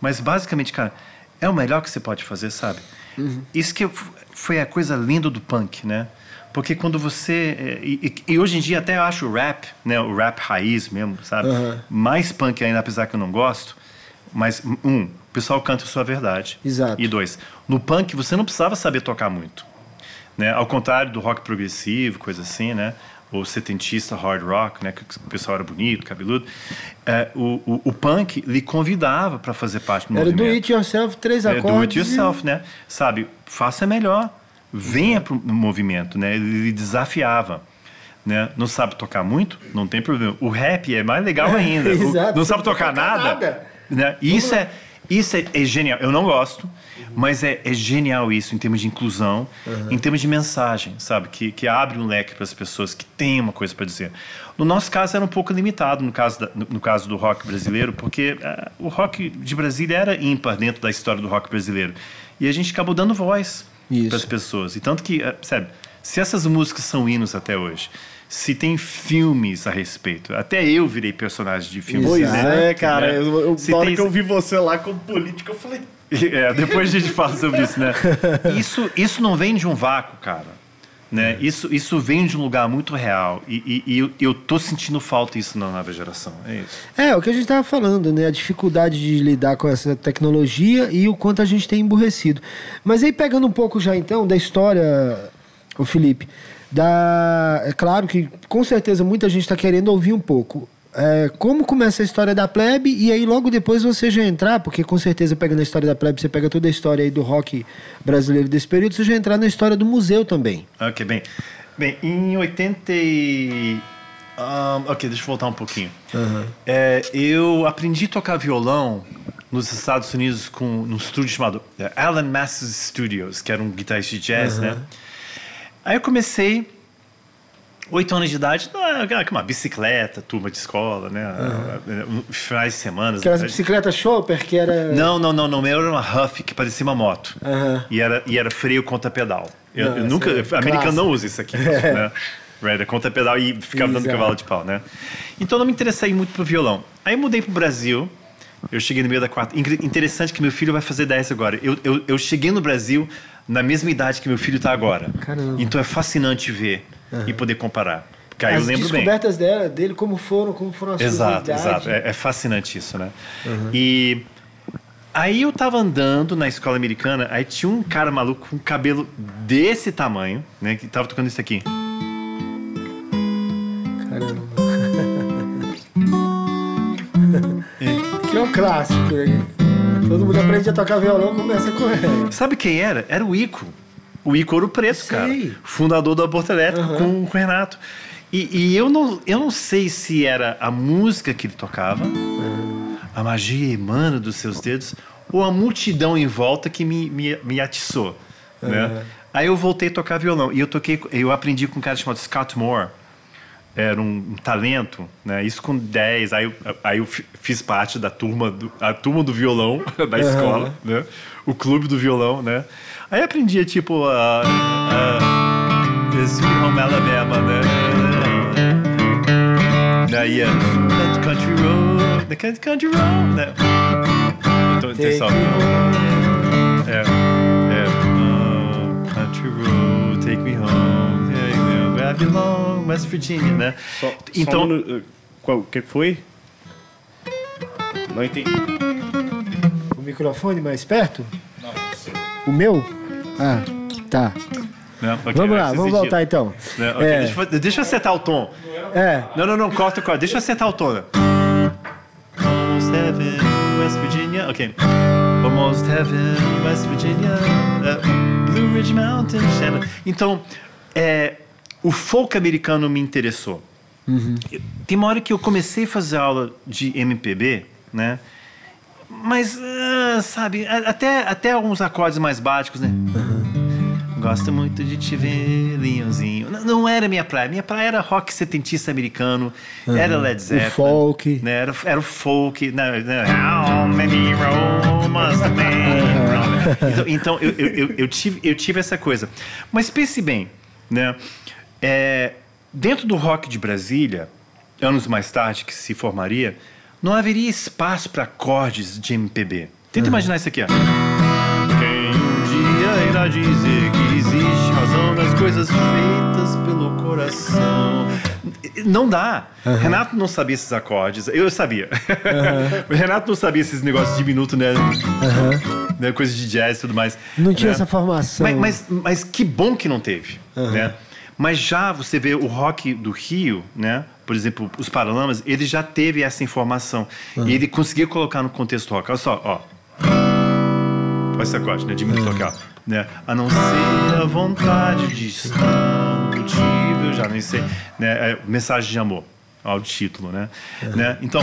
Mas, basicamente, cara, é o melhor que você pode fazer, sabe? Uhum. Isso que foi a coisa linda do punk, né? Porque quando você. É, e, e, hoje em dia até eu acho o rap, né? O rap raiz mesmo, sabe? Uhum. Mais punk ainda, apesar que eu não gosto. Mas, um, o pessoal canta a sua verdade. Exato. E dois, no punk você não precisava saber tocar muito. Né? Ao contrário do rock progressivo, coisa assim, né? ou setentista hard rock, né, que o pessoal era bonito, cabeludo, é, o, o, o, punk lhe convidava para fazer parte do era movimento. Era do it yourself, três acordes. É, do it yourself, e... né? Sabe, faça melhor, venha para o movimento, né? Ele lhe desafiava. Né? Não sabe tocar muito? Não tem problema. O rap é mais legal ainda. Exato, não sabe tocar, tocar nada? nada. Né? Isso, é, isso é, é genial. Eu não gosto. Mas é, é, genial isso em termos de inclusão, uhum. em termos de mensagem, sabe? Que, que abre um leque para as pessoas que têm uma coisa para dizer. No nosso caso era um pouco limitado, no caso, da, no, no, caso do rock brasileiro, porque uh, o rock de Brasília era ímpar dentro da história do rock brasileiro. E a gente acabou dando voz para as pessoas. E tanto que, uh, sabe, se essas músicas são hinos até hoje, se tem filmes a respeito. Até eu virei personagem de filmes. Pois né? é, cara. Né? Eu, eu, na hora tem... que eu vi você lá como político, eu falei, É, depois a gente fala sobre isso, né? Isso, isso não vem de um vácuo, cara. Né? Isso, isso vem de um lugar muito real e, e, e eu, eu tô sentindo falta disso na nova geração. É isso. É, o que a gente estava falando, né? A dificuldade de lidar com essa tecnologia e o quanto a gente tem emburrecido. Mas aí pegando um pouco já então da história, o Felipe, da... é claro que com certeza muita gente está querendo ouvir um pouco é, como começa a história da plebe e aí logo depois você já entrar, porque com certeza pegando a história da plebe, você pega toda a história aí do rock brasileiro desse período, você já entrar na história do museu também. Ok, bem. Bem, em 80 e... Um, ok, deixa eu voltar um pouquinho. Uhum. É, eu aprendi a tocar violão nos Estados Unidos com num estúdio chamado é, Alan Masters Studios, que era um guitarrista de jazz, uhum. né? Aí eu comecei Oito anos de idade, não, é uma bicicleta, turma de escola, né? Uhum. Finais de semana. Aquelas bicicletas Chopper que era. Não, não, não, não. Meu era uma Huff que parecia uma moto. Uhum. E, era, e era freio contra pedal. Eu, não, eu nunca. É americano não usa isso aqui. É. Né? Right, contra pedal e ficava Exato. dando cavalo de pau, né? Então não me interessei muito pro violão. Aí mudei pro Brasil. Eu cheguei no meio da quarta. Interessante que meu filho vai fazer 10 agora. Eu, eu, eu cheguei no Brasil na mesma idade que meu filho está agora. Caramba. Então é fascinante ver uhum. e poder comparar. Porque aí as eu lembro descobertas bem. Dela, dele, como foram, como foram as Exato, exato. É, é, fascinante isso, né? Uhum. E aí eu tava andando na escola americana, aí tinha um cara maluco com cabelo desse tamanho, né? Que tava tocando isso aqui. Caramba. que é um clássico, né? Todo mundo aprende a tocar violão, começa com ela. Sabe quem era? Era o Ico. O Ico Ouro Preto, cara. Fundador do Aborto Elétrico uhum. com, com o Renato. E, e, eu, não, eu não sei se era a música que ele tocava, uhum. a magia emana dos seus dedos, ou a multidão em volta que me, me, me atiçou. Uhum. Né? Aí eu voltei a tocar violão. E eu toquei, eu aprendi com um cara chamado Scott Moore. Era um, um talento, né? Isso com 10. Aí, aí eu fiz parte da turma do, a turma do violão da escola, né? O clube do violão, né? Aí aprendia, tipo, a. Uh, uh, Sweet Home Alabama, né? Daí ia. Country Road, the Country Road, né? Então, atenção. É. É. Uh, country Road, take me home. I belong, West Virginia, né? Só, então. Só no, qual, o que foi? Não entendi. O microfone mais perto? Não, o meu? Ah, tá. Não, okay, vamos lá, vamos voltar então. Não, okay, é. deixa, deixa, eu acertar o tom. É. Não, não, não, corta, corta. Deixa eu acertar o tom. Almost heaven, West Virginia. Ok. Almost heaven, West Virginia. Uh, Blue Ridge Mountain, Shannon. Então, é, o folk americano me interessou. Uhum. Tem uma hora que eu comecei a fazer aula de MPB, né? Mas, uh, sabe, até, até alguns acordes mais básicos, né? Uhum. Gosto muito de te ver, Leãozinho. Não, não, era minha praia. Minha praia era rock setentista americano, uhum. era Led Zeppelin. O folk. Né? Era, era o folk. Né? né? How many must Então, então eu, eu, eu, eu, tive, eu tive essa coisa. Mas pense bem, né? É, dentro do rock de Brasília, anos mais tarde que se formaria, não haveria espaço para acordes de MPB. Tenta imaginar isso aqui, ó. Quem um dia irá dizer que existe razão nas coisas feitas pelo coração. Não dá. Renato não sabia esses acordes. Eu sabia. o Renato não sabia esses negócios de minuto, né? né? Coisa de jazz e tudo mais. Não tinha né? essa formação. Mas, mas, mas que bom que não teve, né? Mas já você vê o rock do Rio, né? Por exemplo, os Paralamas, ele já teve essa informação. E ele conseguia colocar no contexto rock. Olha só, ó. Olha esse acorde, né? De mim tocar. Né? A não ser a vontade de estar eu já nem sei. Né? É, mensagem de amor. Olha o título, né? né? Então,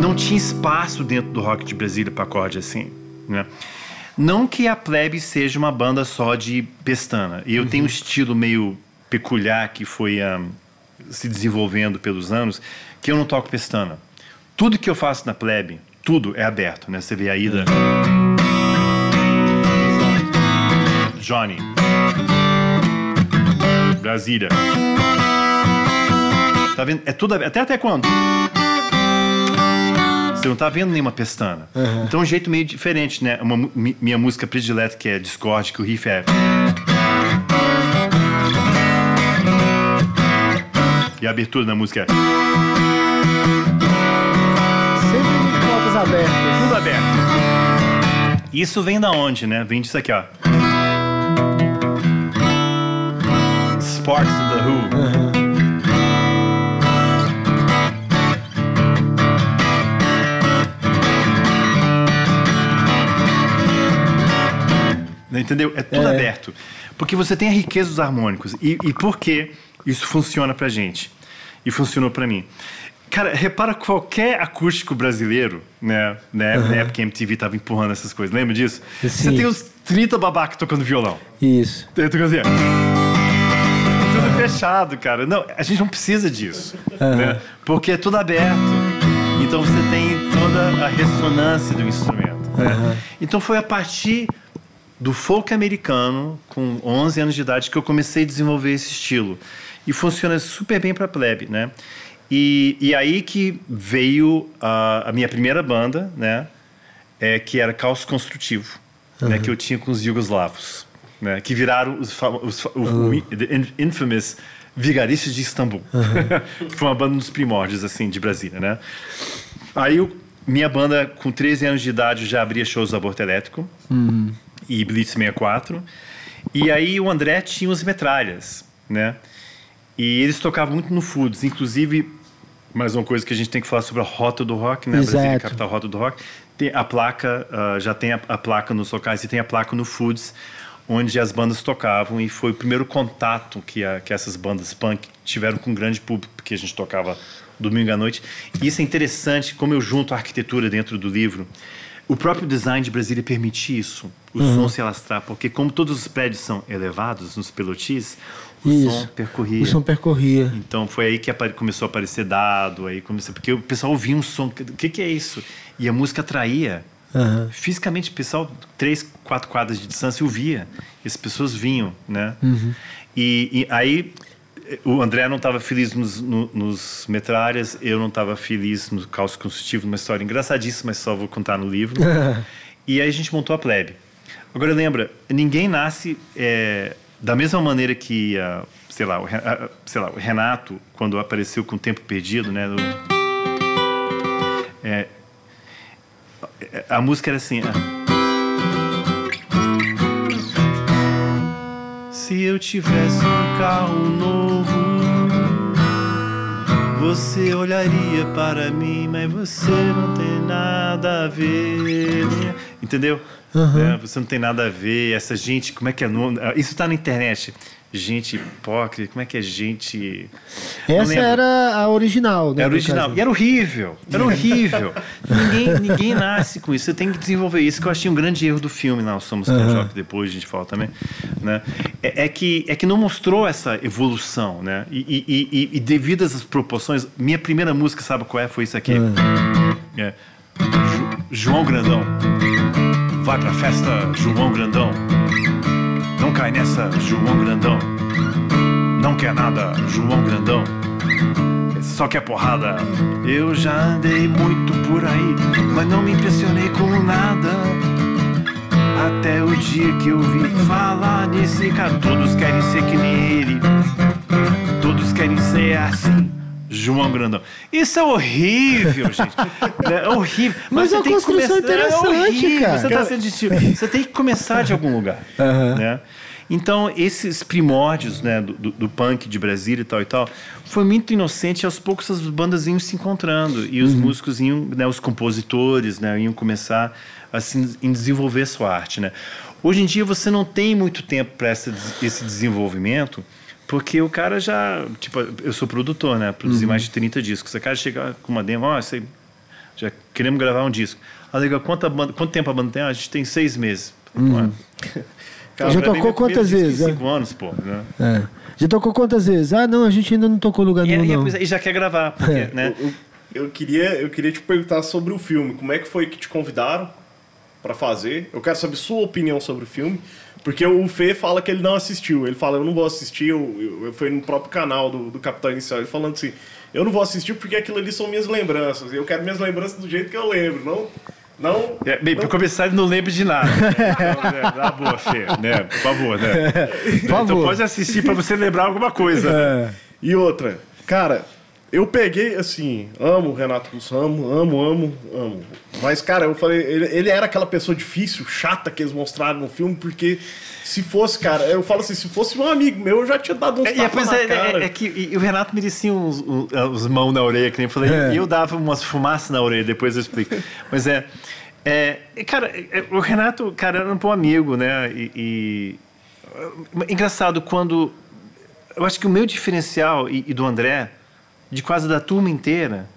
não tinha espaço dentro do rock de Brasília para acorde assim, né? Não que a Plebe seja uma banda só de pestana. E eu tenho um estilo meio peculiar que foi um, se desenvolvendo pelos anos, que eu não toco pestana. Tudo que eu faço na Plebe, tudo é aberto, né? Você vê a ida. Johnny. Brasília. Tá vendo? É tudo aberto. Até até quando? Você não tá vendo nenhuma pestana. Então é um jeito meio diferente, né? Uma, minha música predileta, que é Discord, que o riff é. E a abertura da música é. Sempre com portas abertas. Tudo aberto. Isso vem da onde, né? Vem disso aqui, ó. Sparks of the Who. Entendeu? É tudo É. aberto. Porque você tem a riqueza dos harmônicos. E, e por que isso funciona pra gente? E funcionou pra mim. Cara, repara qualquer acústico brasileiro, né? né Na época que a MTV tava empurrando essas coisas. Lembra disso? Você Sim. tem os 30 babacas tocando violão. Isso. Tem tu assim. Tudo fechado, cara. Não, a gente não precisa disso. Né? Porque é tudo aberto. Então você tem toda a ressonância do instrumento. né? Então foi a partir do folk americano, com 11 anos de idade, que eu comecei a desenvolver esse estilo. E funciona super bem para plebe, né? E, e aí que veio a, a minha primeira banda, né? É, que era Caos Construtivo, né? Que eu tinha com os jugoslavos, né? Que viraram os, os in- infamous Vigaristas de Istambul. que foi uma banda dos primórdios, assim, de Brasília, né? Aí eu, minha banda, com 13 anos de idade, já abria shows do Aborto Elétrico e Blitz 64. E aí o André tinha os metralhas, né? E eles tocavam muito no Foods, inclusive, mais uma coisa que a gente tem que falar sobre a rota do rock, né? Brasília, Exato. capital rota do rock. Tem a placa, ah, já tem a, a placa nos locais e tem a placa no Foods, onde as bandas tocavam e foi o primeiro contato que, a, que essas bandas punk tiveram com o grande público, porque a gente tocava domingo à noite. E isso é interessante, como eu junto a arquitetura dentro do livro. O próprio design de Brasília permite isso, o som se alastrar, porque como todos os prédios são elevados nos pelotis, o Isso. som percorria. O som percorria. Então foi aí que começou a aparecer dado, aí começou, porque o pessoal ouvia um som, o que, que é isso? E a música atraía. Aham. Fisicamente, o pessoal, três, quatro quadras de distância, ouvia. E as pessoas vinham, né? E, e aí o André não estava feliz nos, no- nos metralhas, eu não estava feliz no caos constitutivo, uma história engraçadíssima, mas só vou contar no livro. e aí a gente montou a plebe. Agora lembra, ninguém nasce eh, da mesma maneira que, sei, lá, o, sei lá, o Renato, quando apareceu com o Tempo Perdido, né? é, a música era assim. ah. Se eu tivesse um carro novo, você olharia para mim, mas você não tem nada a ver. Entendeu? É, você não tem nada a ver. Essa gente, como é que é nome? Ah, Isso tá na internet. Gente hipócrita, como é que é gente. Não Essa era a original, né? Era original. E era horrível. Era horrível. ninguém, ninguém nasce com isso. Você tem que desenvolver isso, que eu achei um grande erro do filme, Nós Somos Jovens, que depois a gente fala também. Né? É, é que, é que não mostrou essa evolução. Né? E, e, e, e devido essas proporções, minha primeira música, sabe qual é? Foi isso aqui. É. Ju- João Grandão. Vai pra festa, João Grandão. Não cai nessa, João Grandão. não quer nada, João Grandão. Só quer porrada. Eu já andei muito por aí, mas não me impressionei com nada. Até o dia que eu vi falar nesse cara. Todos querem ser que nem ele. Todos querem ser assim. João Grandão. Isso é horrível, gente. É horrível. Mas, é uma construção interessante, é horrível. cara. Você, tá sendo você tem que começar de algum lugar. Aham. Né? Então, esses primórdios né, do, do, punk de Brasília e tal e tal, foi muito inocente e aos poucos as bandas iam se encontrando e os músicos iam, né, os compositores, né, iam começar a se em desenvolver sua arte. Né? Hoje em dia você não tem muito tempo para esse desenvolvimento, porque o cara já. Tipo, eu sou produtor, né? Produzi mais de 30 discos. O cara chega com uma demo, ó, você, já queremos gravar um disco. Ah, legal, quanto, banda- quanto tempo a banda tem? Ah, a gente tem seis meses. Pô, Cara, Já eu gravei tocou quantas vezes, é? Cinco anos, pô. Né? É. Já tocou quantas vezes? Ah, não, a gente ainda não tocou lugar nenhum, e, não. é, e já quer gravar, porque, né? Eu, eu queria, eu queria te perguntar sobre o filme. Como é que foi que te convidaram pra fazer? Eu quero saber sua opinião sobre o filme. Porque o Fê fala que ele não assistiu. Ele fala, eu não vou assistir. Eu, eu, eu fui no próprio canal do, do Capitão Inicial. Ele falando assim, eu não vou assistir porque aquilo ali são minhas lembranças. Eu quero minhas lembranças do jeito que eu lembro. Não... não É, bem, pra começar, ele não lembra de nada. Então, né, na boa, Fê, né? Por favor, né? Então favor. pode assistir pra você lembrar alguma coisa. É. E outra, cara, eu peguei assim, amo o Renato Russo, amo, amo, amo, amo. Mas, cara, eu falei, ele, ele era aquela pessoa difícil, chata que eles mostraram no filme, porque se fosse, cara, eu falo assim, se fosse um amigo meu, eu já tinha dado uns É, e tapas é, cara. é- é que e o Renato merecia uns, uns, uns mãos na orelha, que nem eu falei, É. e eu dava umas fumaças na orelha, depois eu explico. Mas é. é cara, é, o Renato, cara, era um bom amigo, né? E. e- engraçado, quando. Eu acho que o meu diferencial e, e do André, de quase da turma inteira,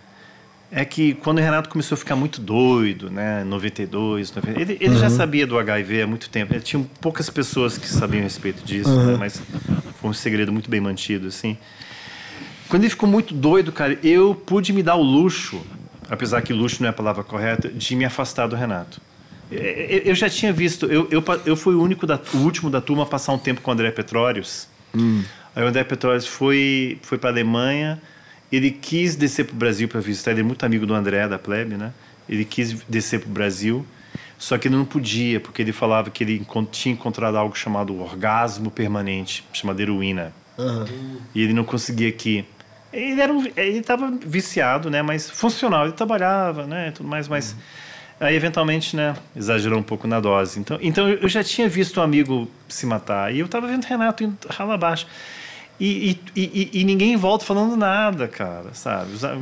é que quando o Renato começou a ficar muito doido, né, em 92, 90, ele, ele já sabia do HIV há muito tempo. Ele tinha poucas pessoas que sabiam a respeito disso, né, mas foi um segredo muito bem mantido, assim. Quando ele ficou muito doido, cara, eu pude me dar o luxo, apesar que luxo não é a palavra correta, de me afastar do Renato. Eu- Eu eu já tinha visto, eu, eu, eu fui o único, da, o último da turma a passar um tempo com o André Petróleos. Aí o André Petróleos foi, foi para a Alemanha, ele quis descer para o Brasil para visitar, ele é muito amigo do André, da Plebe, né? Ele quis descer para o Brasil, só que ele não podia, porque ele falava que ele tinha encontrado algo chamado orgasmo permanente, chamado heroína. E ele não conseguia aqui. Ele era um, ele estava viciado, né? Mas funcional, ele trabalhava, né? Tudo mais, mas aí eventualmente, né? Exagerou um pouco na dose. Então, então eu já tinha visto um amigo se matar e eu estava vendo o Renato indo rala abaixo. E, e, e, e ninguém volta falando nada, cara, sabe? Os- as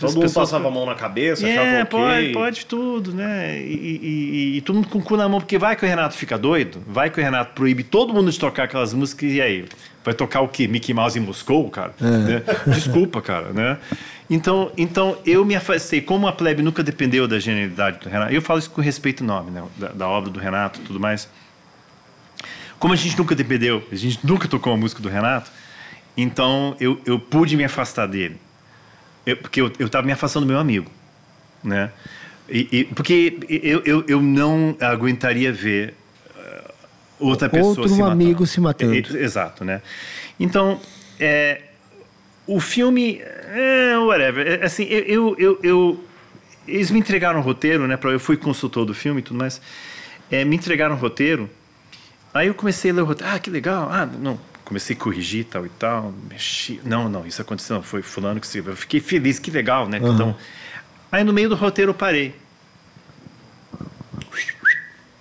Todo mundo passava a mão na cabeça, é, achava ok. pode, pode tudo, né? E, todo mundo com o cu na mão, porque vai que o Renato fica doido, vai que o Renato proíbe todo mundo de tocar aquelas músicas, e aí? Vai tocar o quê? Mickey Mouse em Moscou, cara? Né? Desculpa, cara, né? Então, então, eu me afastei. Como a plebe nunca dependeu da genialidade do Renato, eu falo isso com respeito enorme, né? Da, da obra do Renato e tudo mais. Como a gente nunca dependeu, a gente nunca tocou uma música do Renato, então eu, eu pude me afastar dele. Eu- porque eu estava me afastando do meu amigo, né? E, e- porque eu, eu, eu não aguentaria ver eh, outra pessoa Outro se matando. amigo se matando. Exato, né? Então, é, o filme, é, whatever, é, assim, eu, eu, eu, eu- eles me entregaram o roteiro, né? pra- Eu fui consultor do filme e tudo mais. É, me entregaram o roteiro. Aí eu comecei a ler o roteiro. Ah, que legal. Ah, não. Comecei a corrigir tal e tal. Mexi. Não, não, isso aconteceu. Não, foi fulano que escreveu. Eu fiquei feliz, que legal, né? Então, aí no meio do roteiro eu parei.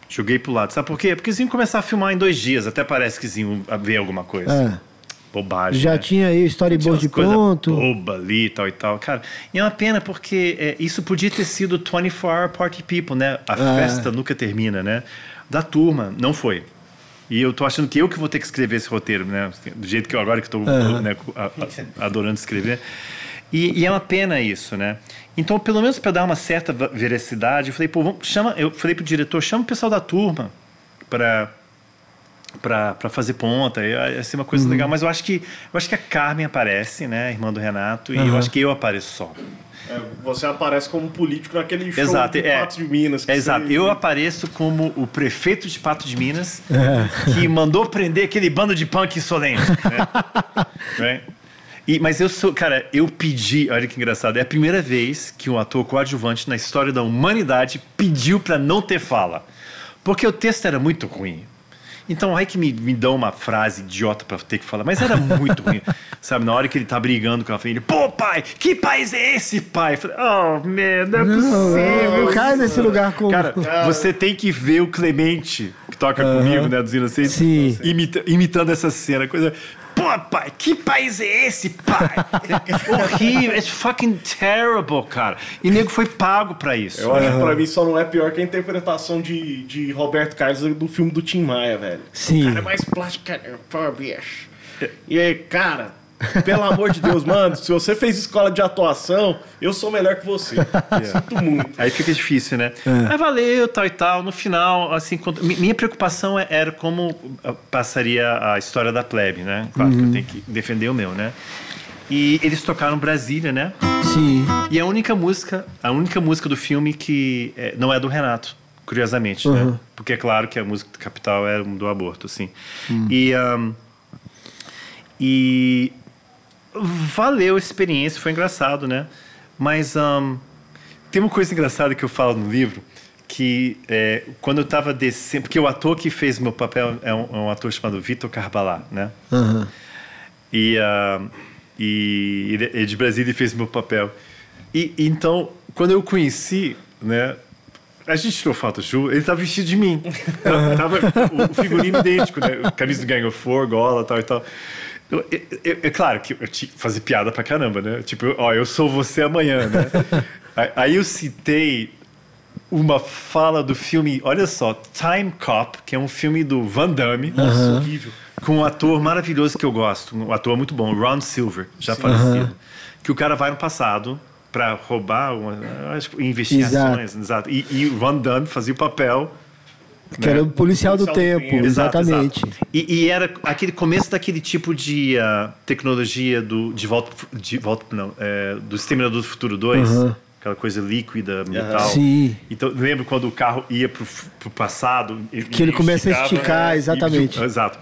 Joguei pro lado. Sabe por quê? Porque eles iam começar a filmar em dois dias. Até parece que iam ver alguma coisa. É. Bobagem. Já né? tinha aí o storyboard de pronto. boba ali e tal e tal. Cara, e é uma pena porque é, isso podia ter sido 24 Hour Party People, né? A É. festa nunca termina, né? Da turma, não foi. E eu tô achando que eu que vou ter que escrever esse roteiro, né? Do jeito que eu agora que estou né, a- a- adorando escrever. E, e é uma pena isso, né? Então, pelo menos para dar uma certa veracidade, eu falei, pô, vamos, chama, eu falei pro diretor, chama o pessoal da turma para para fazer ponta. Ia ser uma coisa uhum. legal. Mas eu acho que eu acho que a Carmen aparece, né? Irmã do Renato, e uhum. eu acho que eu apareço só. É, você aparece como político naquele show exato, de é, Pato de Minas. É, exato. Você... Eu apareço como o prefeito de Pato de Minas é. que mandou prender aquele bando de punk insolente. Né? E, mas eu sou, cara, eu pedi, olha que engraçado, é a primeira vez que um ator coadjuvante na história da humanidade pediu para não ter fala. Porque o texto era muito ruim. Então, aí que me, me dão uma frase idiota pra ter que falar, mas era muito ruim. Sabe, na hora que ele tá brigando com a filha, pô, pai, que país é esse, pai? Eu falei, oh, man, não é possível. Não cai nesse lugar com. Cara, você tem que ver o Clemente, que toca comigo, né, dos Inocentes, Sim. Imita, imitando essa cena, coisa. Pô, pai, que país é esse, pai? Horrível, it's fucking terrible, cara. E nego foi pago pra isso. Eu acho que pra mim só não é pior que a interpretação de, de Roberto Carlos do filme do Tim Maia, velho. Sim. O cara é mais plástico, bicho. E aí, cara, pelo amor de Deus, mano, se você fez escola de atuação, eu sou melhor que você. Yeah. Sinto muito. Aí fica difícil, né? É. Mas valeu, tal e tal. No final, assim, minha preocupação é, era como passaria a história da plebe, né? Claro uhum. que eu tenho que defender o meu, né? E eles tocaram Brasília, né? Sim. E a única música, a única música do filme que é, não é do Renato, curiosamente, né? uhum. né? Porque é claro que a música do Capital é do aborto, assim. Uhum. E um, e valeu a experiência, foi engraçado, né? Mas um, tem uma coisa engraçada que eu falo no livro, que é, quando eu estava descendo... Porque o ator que fez meu papel é um, é um ator chamado Vitor Carbalá, né? Uhum. E, uh, e ele é de Brasília e fez meu papel. E então, quando eu conheci, né? A gente tirou foto Ju, ele estava vestido de mim. tava o figurino idêntico, né? Camisa do Gang of Four, gola, tal e tal. É claro que eu te fazer piada pra caramba, né? Tipo, ó, eu sou você amanhã, né? Aí eu citei uma fala do filme, olha só, Time Cop, que é um filme do Van Damme. Nossa, horrível. Com um ator maravilhoso que eu gosto, um ator muito bom, Ron Silver, já Sim. falecido. Que o cara vai no passado para roubar, uma, acho, investir em ações, exato. E, e o Van Damme fazia o papel que né? era o policial, do, tempo, tempo, exatamente. Exato, exato. E, e, era aquele começo daquele tipo de uh, tecnologia do de volta, de volta não, é, do Exterminador do Futuro 2, uhum. aquela coisa líquida, metal. Sim. Então, lembro quando o carro ia pro, pro passado. Que ele começa a esticar, é, exatamente. E, exato.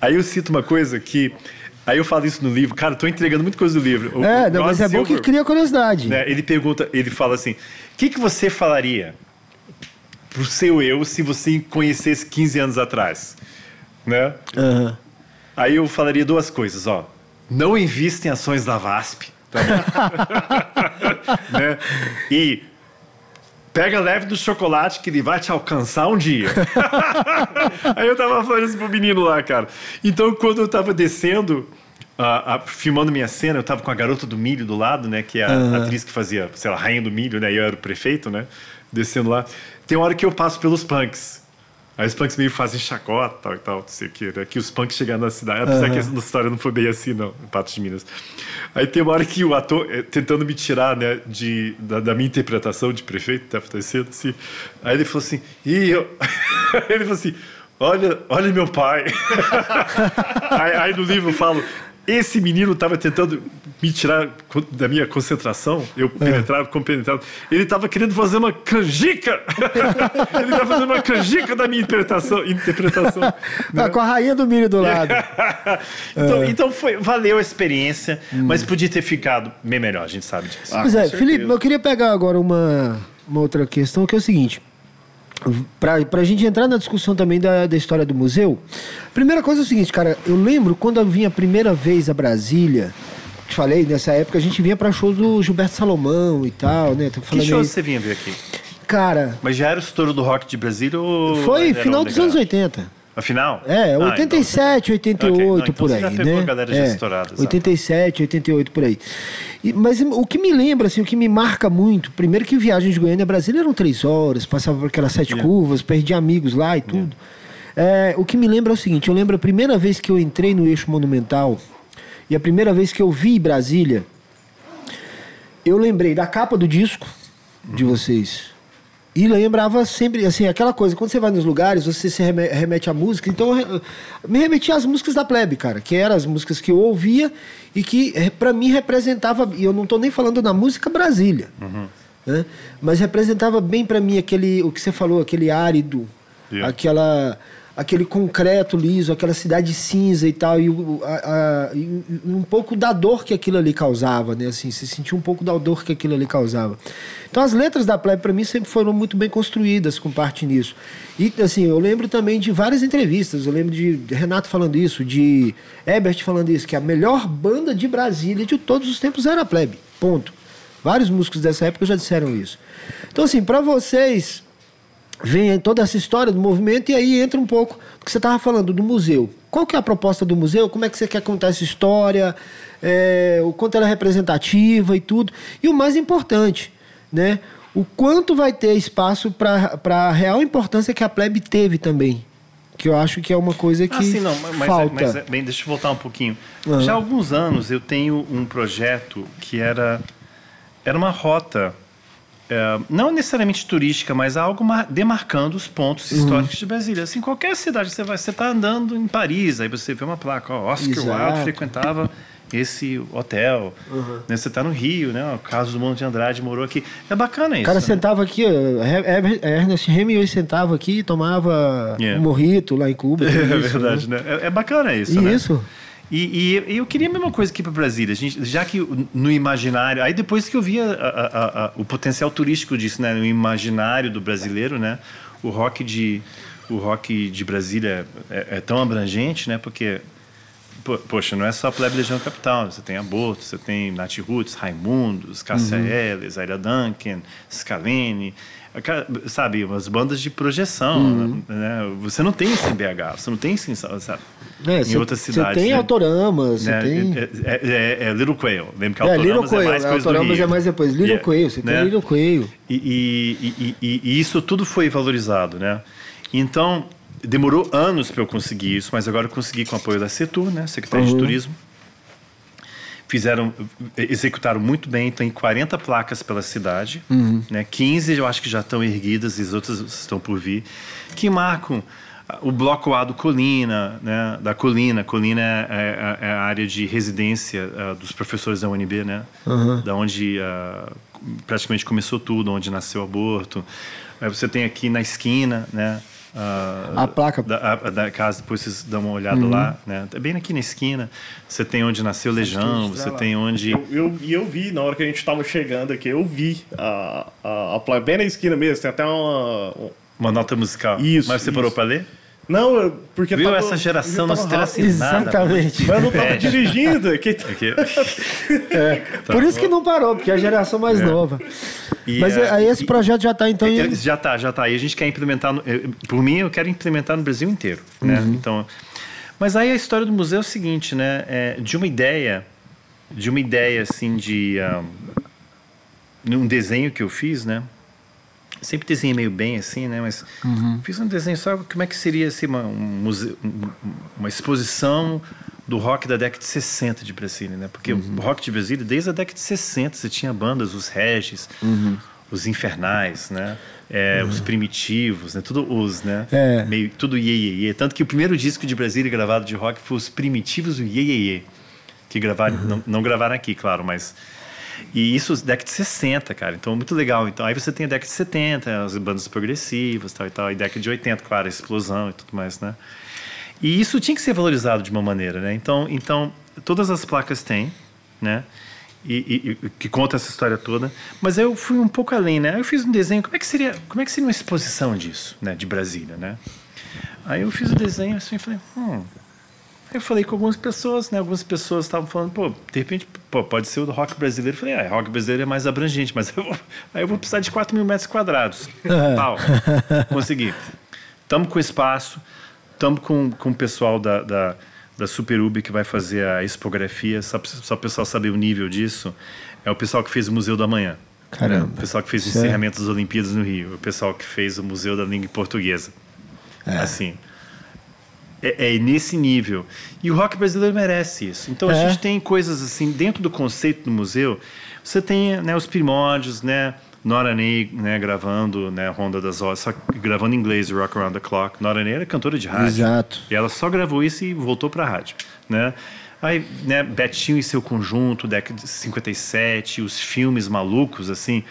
Aí eu cito uma coisa que Aí eu falo isso no livro, cara, estou entregando muita coisa do livro. O, é, não, mas é Silver, bom que cria curiosidade. Né, ele pergunta, ele fala assim: o que, que você falaria pro seu eu se você conhecesse 15 anos atrás, né? Uhum. Aí eu falaria duas coisas, ó. Não invista em ações da VASP, tá né? E pega leve do chocolate que ele vai te alcançar um dia. Aí eu tava falando isso pro menino lá, cara. Então, quando eu tava descendo, uh, uh, filmando minha cena, eu tava com a garota do milho do lado, né? Que é a uhum. atriz que fazia, sei lá, rainha do milho, né? E eu era o prefeito, né? Descendo lá. Tem hora que eu passo pelos punks. Aí os punks meio fazem chacota tal e tal, não sei o que, né? Que os punks chegando na cidade. Apesar uhum. que essa história não foi bem assim, não, em Patos de Minas. Aí tem uma hora que o ator, eh, tentando me tirar, né, de, da, da minha interpretação de prefeito, tá acontecendo assim. Aí ele falou assim, e eu. ele falou assim. Olha, olha meu pai. aí, aí no livro eu falo, esse menino estava tentando me tirar da minha concentração, eu é. penetrado, compenetrado. Ele estava querendo fazer uma canjica! ele estava fazendo uma canjica da minha interpretação. interpretação tá né? Com a rainha do milho do lado. então, é. então foi, valeu a experiência, hum. mas podia ter ficado bem melhor, a gente sabe disso. Pois ah, é, Felipe, eu queria pegar agora uma, uma outra questão, que é o seguinte para a gente entrar na discussão também da, da história do museu, primeira coisa é o seguinte, cara, eu lembro quando eu vim a primeira vez a Brasília, te falei, nessa época a gente vinha para show do Gilberto Salomão e tal, né? Tô que show aí... você vinha ver aqui? Cara... Mas já era o estouro do rock de Brasília ou... Foi final dos anos 80. Afinal? É, 87, ah, então... 88 okay. Não, então por aí, já né? A galera já é, estourada, 87, 88 por aí. E, mas o que me lembra, assim, o que me marca muito, primeiro que viagem de Goiânia a Brasília eram três horas, passava por aquelas sete yeah. curvas, perdi amigos lá e tudo. Yeah. É, o que me lembra é o seguinte, eu lembro a primeira vez que eu entrei no eixo monumental e a primeira vez que eu vi Brasília, eu lembrei da capa do disco de uhum. vocês E lembrava sempre, assim, aquela coisa, quando você vai nos lugares, você se reme- remete à música. Então, me remetia às músicas da plebe, cara, que eram as músicas que eu ouvia e que, eh, pra mim, representava. E eu não tô nem falando da música Brasília, né? mas representava bem pra mim aquele, o que você falou, aquele árido, Yeah. aquela aquele concreto liso, aquela cidade cinza e tal, e, a- a- e um pouco da dor que aquilo ali causava, né? Assim, se sentiu um pouco da dor que aquilo ali causava. Então as letras da Plebe para mim sempre foram muito bem construídas com parte nisso. E assim, eu lembro também de várias entrevistas, eu lembro de Renato falando isso, de Ebert falando isso, que a melhor banda de Brasília de todos os tempos era a Plebe. Ponto. Vários músicos dessa época já disseram isso. Então assim, para vocês, vem toda essa história do movimento e aí entra um pouco do que você estava falando do museu. Qual que é a proposta do museu? Como é que você quer contar essa história? É, o quanto ela é representativa e tudo. E o mais importante, né? O quanto vai ter espaço para a real importância que a plebe teve também. Que eu acho que é uma coisa que Ah, sim, não, mas, falta. mas é- bem, deixa eu voltar um pouquinho. Aham. Já há alguns anos eu tenho um projeto que era, era uma rota, é, não necessariamente turística, mas algo mar- demarcando os pontos Uhum. históricos de Brasília. Assim, qualquer cidade você vai, você está andando em Paris, aí você vê uma placa, ó, Oscar Exato. Wilde frequentava esse hotel. Uhum. Né, você está no Rio, né? O Carlos do Monte de Andrade morou aqui. É bacana isso. O cara né? sentava aqui, Ernest Hemingway sentava aqui e tomava Yeah. um morrito lá em Cuba. É isso, verdade, né? né? É, é bacana isso, E né? isso. E, e eu queria a mesma coisa aqui para Brasília, gente, já que no imaginário, aí depois que eu via a- a- a- o potencial turístico disso, né, no imaginário do brasileiro, né, o rock de o rock de Brasília é, é tão abrangente, né, porque po- poxa, não é só Plebe Legião Capital, você tem Aborto, você tem Nat Roots, Raimundos, Cássia Eller, Zaira Duncan, Scalene, sabe, umas bandas de projeção, né? Você não tem isso em BH, você não tem isso em, sabe? É, em cê- outras cidades. tem né? Autoramas, você Né? tem. É, é- é- é Little Quail. Lembra que É, Autoramas é, Quail. mais coisa do Autoramas Rio. é mais depois. Little Yeah. Quail, você tem Né? Little Quail. E, e- e- e- isso tudo foi valorizado, né? Então, demorou anos para eu conseguir isso, mas agora eu consegui com o apoio da Setur, né? Secretaria Uhum. de Turismo. Fizeram, executaram muito bem, tem 40 placas pela cidade, Uhum. né? 15 eu acho que já estão erguidas e as outras estão por vir, que marcam ah, o bloco A do Colina, né? Da Colina. Colina é, é- é a área de residência ah, dos professores da UNB, né? Da onde ah, praticamente começou tudo, onde nasceu o aborto. Aí você tem aqui na esquina, né? Ah, A placa. da, a- da casa, depois vocês dão uma olhada lá, né? É bem aqui na esquina. Você tem onde nasceu Legião, você tem onde. Eu, eu, e eu vi, na hora que a gente tava chegando aqui, eu vi a, a, a placa bem na esquina mesmo, tem até uma... um- Uma nota musical. Isso, Mas você parou isso. para ler? Não, porque Viu? tava- Essa geração não se rápido. assinada. Exatamente. Mas eu não tava Pede. dirigindo. aqui. Aqui. Por isso que não parou, porque é a geração mais nova. E, Mas é, aí esse e- projeto já está então. É, em- Já tá, já tá. E a gente quer implementar, no- por mim, eu quero implementar no Brasil inteiro, né? Uhum. Então, mas aí a história do museu é o seguinte, né? É, de uma ideia, de uma ideia assim de ah, num desenho que eu fiz, né? Sempre desenhei meio bem assim, né? Mas Uhum. fiz um desenho só como é que seria assim, uma, um museu, um- uma exposição do rock da década de 60 de Brasília, né? Porque Uhum. o rock de Brasília, desde a década de 60, você tinha bandas, os Regis, Uhum. os Infernais, né? É, Os Primitivos, né? Tudo os, né? É. Meio, tudo iê, iê, iê. Tanto que o primeiro disco de Brasília gravado de rock foi os Primitivos e o Iê, iê, iê. Que gravaram, não, não gravaram aqui, claro, mas... E isso década de 60, cara. Então, muito legal. Então, aí você tem a década de 70, as bandas progressivas tal e tal. E década de 80, claro, a explosão e tudo mais, né? E isso tinha que ser valorizado de uma maneira, né? Então, então todas as placas têm, né? E, e- e- que conta essa história toda. Mas eu fui um pouco além, né? Eu fiz um desenho. Como é que seria, como é que seria uma exposição disso, né? De Brasília, né? Aí eu fiz o desenho assim e falei, hum. Eu falei com algumas pessoas, né? Algumas pessoas estavam falando, pô, de repente, pô, pode ser o rock brasileiro. Eu falei, ah, rock brasileiro é mais abrangente, mas eu vou, aí eu vou precisar de 4 mil metros quadrados. Pau. Consegui. Estamos com espaço, estamos com, com o pessoal da, da, da Super Ubi que vai fazer a expografia, só para o pessoal saber o nível disso. É o pessoal que fez o Museu do Amanhã. Caramba. O pessoal que fez o Sério? encerramento das Olimpíadas no Rio. O pessoal que fez o Museu da Língua Portuguesa. Assim. É, é nesse nível. E o rock brasileiro merece isso. Então a É. gente tem coisas assim, dentro do conceito do museu, você tem né, os primórdios, né? Nora Ney, né, gravando, né, Ronda das Rosas, só gravando em inglês, Rock Around the Clock. Nora Ney era cantora de rádio. Exato. E ela só gravou isso e voltou para a rádio, né? Aí, né, Betinho e seu conjunto, década de 57, os filmes malucos, assim,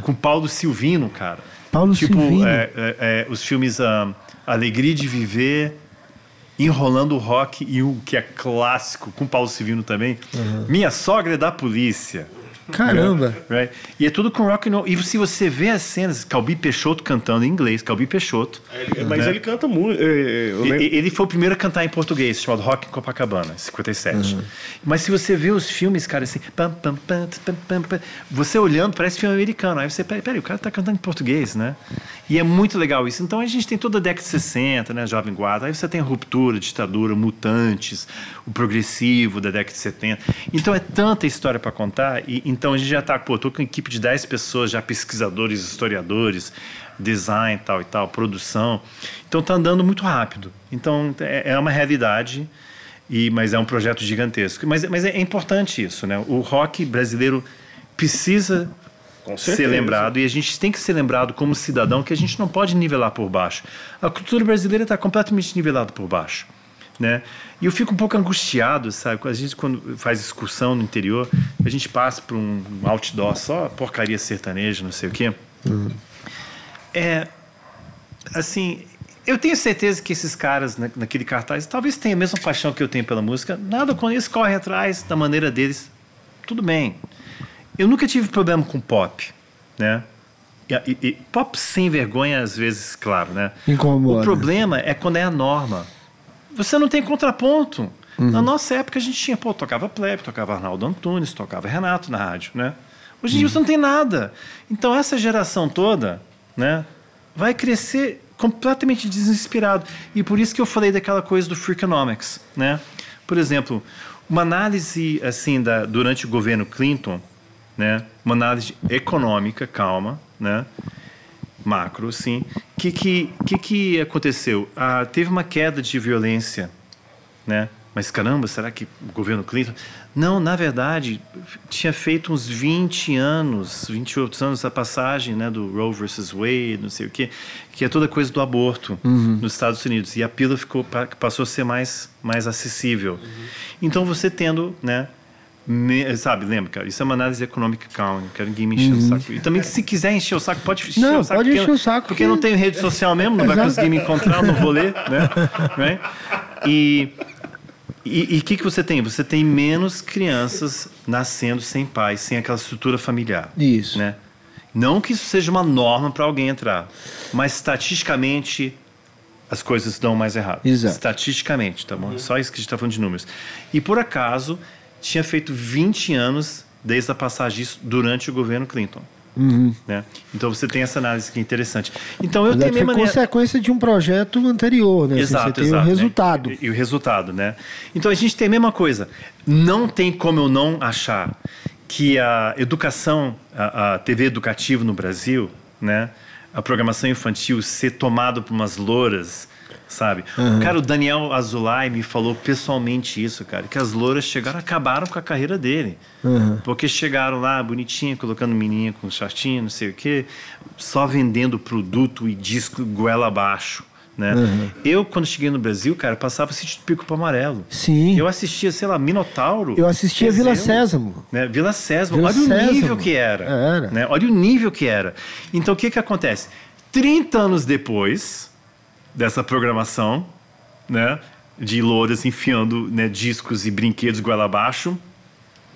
com Paulo Silvino, cara. Paulo tipo, Silvino. é, é, é, os filmes ah, Alegria de Viver, Enrolando o Rock e um que é clássico, com Paulo Silvino também, Minha Sogra é da Polícia. Caramba. Right? E é tudo com rock and roll. E se você vê as cenas, Calbi Peixoto cantando em inglês, Calbi Peixoto. Mas né? ele canta muito. é, eu E- lembro- Ele foi o primeiro a cantar em português, chamado Rock em Copacabana, em 57. Mas se você vê os filmes, cara, assim, pam, pam, pam, pam, pam, pam, você olhando, parece filme americano. Aí você, peraí, peraí, o cara tá cantando em português, né? E é muito legal isso. Então a gente tem toda a década de 60, né, Jovem Guarda. Aí você tem a ruptura, ditadura, mutantes, o progressivo da década de 70. Então é tanta história para contar. E então a gente já tá, pô, tô com uma equipe de 10 pessoas, já pesquisadores, historiadores, design, tal e tal, produção. Então tá andando muito rápido. Então é, é uma realidade, e, mas é um projeto gigantesco. Mas, mas é importante isso, né? O rock brasileiro precisa ser lembrado e a gente tem que ser lembrado como cidadão que a gente não pode nivelar por baixo. A cultura brasileira está completamente nivelada por baixo. Né? E eu fico um pouco angustiado, sabe? A gente, quando faz excursão no interior, a gente passa por um outdoor só porcaria sertaneja, não sei o quê. É. Assim. Eu tenho certeza que esses caras na- naquele cartaz talvez tenham a mesma paixão que eu tenho pela música. Nada com eles corre atrás da maneira deles. Tudo bem. Eu nunca tive problema com pop, né? E, e- e pop sem vergonha, às vezes, claro, né? Incomoda. O problema é quando é a norma. Você não tem contraponto. Na nossa época a gente tinha, pô, tocava Plebe, tocava Arnaldo Antunes, tocava Renato na rádio, né? Hoje em dia você não tem nada. Então essa geração toda, né, vai crescer completamente desinspirado. E por isso que eu falei daquela coisa do Freakonomics, né? Por exemplo, uma análise assim da durante o governo Clinton, né? Uma análise econômica, calma, né? Macro, sim. O que, que, que, que aconteceu? Ah, teve uma queda de violência, né? Mas caramba, será que o governo Clinton... Não, na verdade, tinha feito uns 20 anos, 28 anos a passagem né, do Roe versus Wade, não sei o quê, que é toda coisa do aborto nos Estados Unidos. E a pílula ficou, pa- passou a ser mais, mais acessível. Então, você tendo, né, me- sabe, lembra, cara? Isso é uma análise econômica calma, não quero ninguém me encher o saco. E também, se quiser encher o saco, pode encher Não, o saco. pode porque- encher o saco, Porque que- não tenho rede social mesmo, não vai conseguir me encontrar no rolê, né? Right? E e o que, que você tem? Você tem menos crianças nascendo sem pai, sem aquela estrutura familiar. Isso. Né? Não que isso seja uma norma para alguém entrar, mas estatisticamente as coisas dão mais errado. Exato. Estatisticamente, tá bom? Só isso que a gente está falando de números. E por acaso, tinha feito 20 anos desde a passagem disso durante o governo Clinton. Né? Então você tem essa análise que é interessante. Então eu tenho minha maneira. consequência de um projeto anterior, né? Assim, Exato, você tem exato, o né? resultado. E, e o resultado, né? Então a gente tem a mesma coisa. Não tem como eu não achar que a educação, a, a TV educativa no Brasil, né? A programação infantil ser tomada por umas louras, sabe? Cara, o Daniel Azulay me falou pessoalmente isso, cara, que as louras chegaram, acabaram com a carreira dele. Porque chegaram lá, bonitinha, colocando menina com shortinho, não sei o quê, só vendendo produto e disco goela abaixo. Né? Eu, quando cheguei no Brasil, cara, passava sítio do Pico pro Amarelo. Sim. Eu assistia, sei lá, Minotauro. Eu assistia Vila Sésamo. Né? Vila Sésamo. Vila Olha o Sésamo. nível que era. Era. Né? Olha o nível que era. Então, o que que acontece? 30 anos depois dessa programação, né? De louras enfiando né, discos e brinquedos goela abaixo,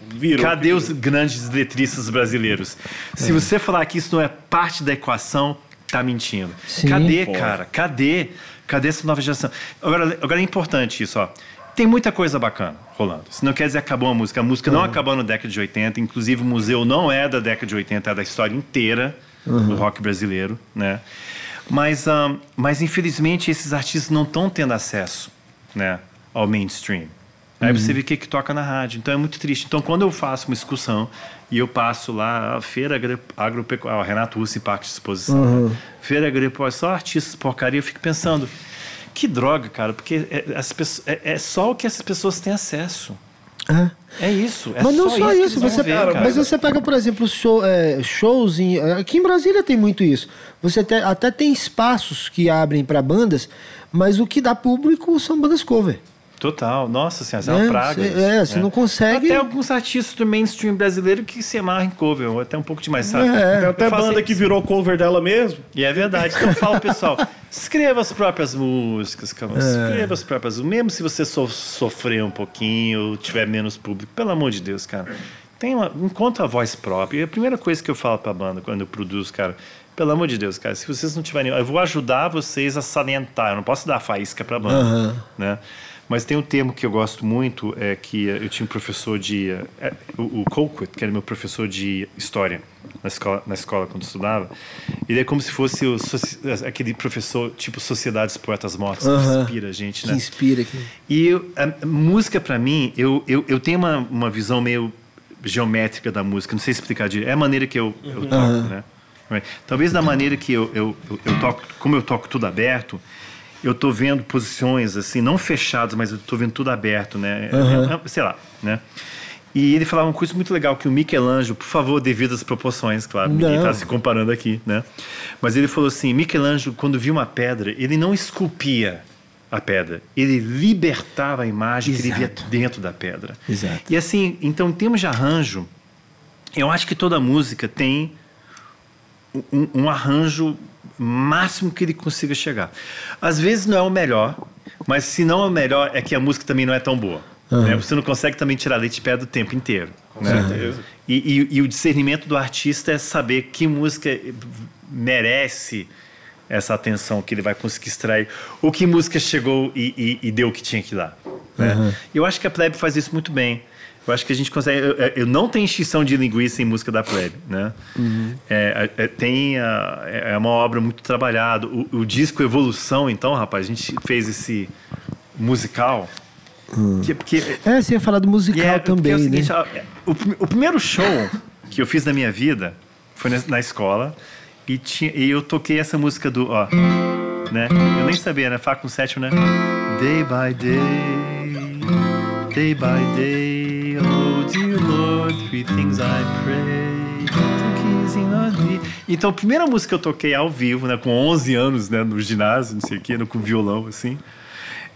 Virou Cadê que- os grandes letristas brasileiros? Se você falar que isso não é parte da equação, tá mentindo. Sim. Cadê, Pô. cara? Cadê? Cadê essa nova geração? Agora, agora é importante isso, ó. Tem muita coisa bacana rolando. Isso não quer dizer que acabou a música. A música não acabou na década de 80. Inclusive, o museu não é da década de 80, é da história inteira do rock brasileiro, né? Mas, ahn, mas, infelizmente, esses artistas não estão tendo acesso né, ao mainstream. Aí você vê o que, que toca na rádio. Então é muito triste. Então, quando eu faço uma excursão e eu passo lá, a feira agropecuária, o Renato Russo em parte de exposição, né? feira agropecuária, só artistas porcaria, eu fico pensando, que droga, cara, porque é, as pessoas, é, é só o que essas pessoas têm acesso. É. É isso. É mas não só, isso, você, ver, cara. mas você pega, por exemplo, show- é, shows em, aqui em Brasília tem muito isso. Você te- até tem espaços que abrem para bandas, mas o que dá público são bandas cover. Total. Nossa senhora, é né? uma praga. Cê- é, você né? não consegue. Até alguns artistas do mainstream brasileiro que se amarram em cover, ou até um pouco demais, sabe? É. Tem até banda isso. que virou cover dela mesmo. E é verdade. Então eu falo, pessoal, escreva as próprias músicas, cara. É. Escreva as próprias Mesmo se você so- sofrer um pouquinho, ou tiver menos público, pelo amor de Deus, cara. Tem uma, encontra a voz própria. E a primeira coisa que eu falo pra banda quando eu produzo, cara, pelo amor de Deus, cara, se vocês não tiverem. Eu vou ajudar vocês a salientar. Eu não posso dar faísca pra banda. Aham. Né? Mas tem um termo que eu gosto muito, é que eh, eu tinha um professor de... eh, o, o Colquitt, que era meu professor de história na escola, na escola quando estudava. Ele é como se fosse o, aquele professor tipo Sociedades Poetas Mortos, que Aham. inspira a gente, que né? inspira aqui. E eu- a, música, para mim, eu, eu, eu tenho uma, uma visão meio geométrica da música, não sei explicar direito. É a maneira que eu, eu toco, Aham. né? Talvez da maneira que eu, eu, eu toco, como eu toco tudo aberto, eu tô vendo posições assim, não fechadas, mas eu tô vendo tudo aberto, né? É- sei lá, né? E ele falava uma coisa muito legal, que o Michelangelo, por favor, devido às proporções, claro, ninguém Não. está se comparando aqui, né? Mas ele falou assim, Michelangelo, quando viu uma pedra, ele não esculpia a pedra, ele libertava a imagem que ele via Exato. dentro da pedra. Exato. E assim, então, em termos de arranjo, eu acho que toda música tem um, um arranjo máximo que ele consiga chegar. Às vezes não é o melhor, mas se não é o melhor, é que a música também não é tão boa. né? Você não consegue também tirar leite de pedra o tempo inteiro. né? certeza. E, e- e o discernimento do artista é saber que música merece essa atenção que ele vai conseguir extrair, ou que música chegou e, e- e deu o que tinha que dar. Né? Eu acho que a Plebe faz isso muito bem. Eu acho que a gente consegue. Eu, eu não tenho extinção de linguiça em música da Plebe, né? É, é, tem a- é uma obra muito trabalhada. O, o disco Evolução, então, rapaz, a gente fez esse musical. Que, porque É, você ia falar do musical é, também, é o seguinte, né? o, o primeiro show que eu fiz na minha vida foi na, na escola e, tinha, e eu toquei essa música do, ó, né? Eu nem sabia, né? Fá com sétimo, né? Day by day, day by day, dear Lord, three things I pray. to keys in on me. Então, a primeira música que eu toquei ao vivo, né, com 11 anos, né, no ginásio, não sei o quê, com violão, assim,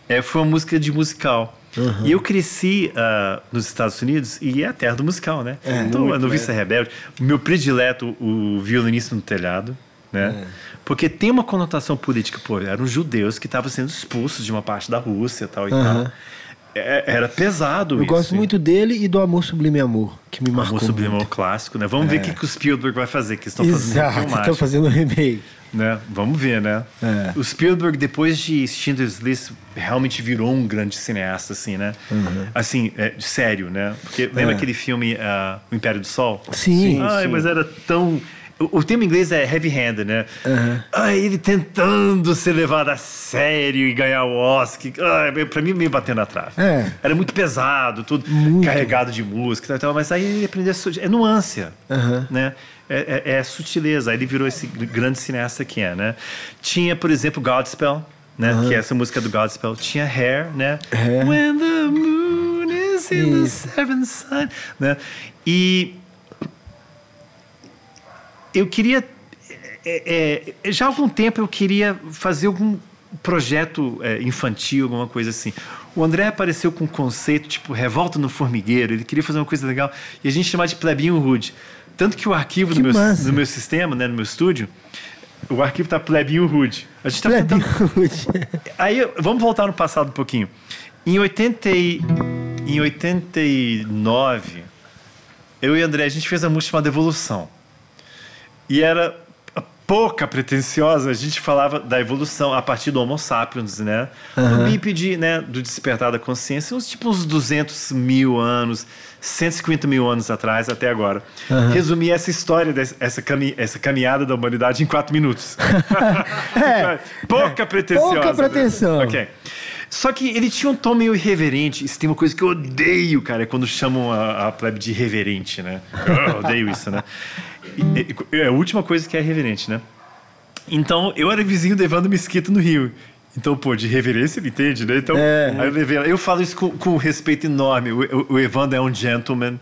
é, foi uma música de musical. E eu cresci ah, nos Estados Unidos e é a terra do musical, né? então, a Noviça Rebelde, o meu predileto, o violinista no telhado, né? Porque tem uma conotação política, pô, eram judeus que estavam sendo expulsos de uma parte da Rússia tal e Aham. tal. É- era pesado Eu isso. gosto muito dele e do Amor Sublime Amor, que me marcou Amor Sublime. Amor clássico, né? Vamos ver o que, que o Spielberg vai fazer, que eles estão fazendo Exato, filmagem estão fazendo um remake. né? Vamos ver, né? É. O Spielberg, depois de Schindler's List, realmente virou um grande cineasta, assim, né? Assim, é, sério, né? Porque lembra Uhum. É. aquele filme ah, O Império do Sol? Sim, Ai, sim. mas era tão... O, o termo em inglês é heavy-handed, né? Uhum. Ai, ele tentando ser levado a sério e ganhar o Oscar. Ai, pra mim, meio batendo na trave. É. Era muito pesado, tudo Muito. carregado de música e tal, tal, mas aí ele aprendeu É nuância, Aham. né? É, é- é sutileza. Aí ele virou esse grande cineasta que é, né? Tinha, por exemplo, Godspell, né? Que é essa música do Godspell. Tinha Hair, né? Hair. When the moon is in the Isso. seventh sun, né? E eu queria é, é, já há algum tempo eu queria fazer algum projeto é, infantil, alguma coisa assim. O André apareceu com um conceito tipo revolta no formigueiro. Ele queria fazer uma coisa legal e a gente chamava de plebinho rude. Tanto que o arquivo Que no meu, no meu sistema, né, no meu estúdio, o arquivo tá plebinho rude. A gente tá tentando Aí, vamos voltar no passado um pouquinho. Em, 80, e- em 89, eu e o André, a gente fez a música chamada Evolução. E era pouca pretensiosa, a gente falava da evolução a partir do Homo sapiens, né? Do bípede, né? Do despertar da consciência, uns, tipo uns 200 mil anos, 150 mil anos atrás, até agora. Resumir essa história, dessa, essa, cami essa caminhada da humanidade em quatro minutos. pouca pretensiosa. pouca né? pretensão. Ok. Só que ele tinha um tom meio irreverente. Isso tem uma coisa que eu odeio, cara, é quando chamam a, a plebe de irreverente, né? Eu odeio isso, né? É a última coisa que é irreverente, né? Então, eu era vizinho do Evandro Mesquita no Rio. Então, pô, de reverência, ele entende, né? Então, é. aí eu levei Eu falo isso com, com respeito enorme. O, o, o Evandro é um gentleman,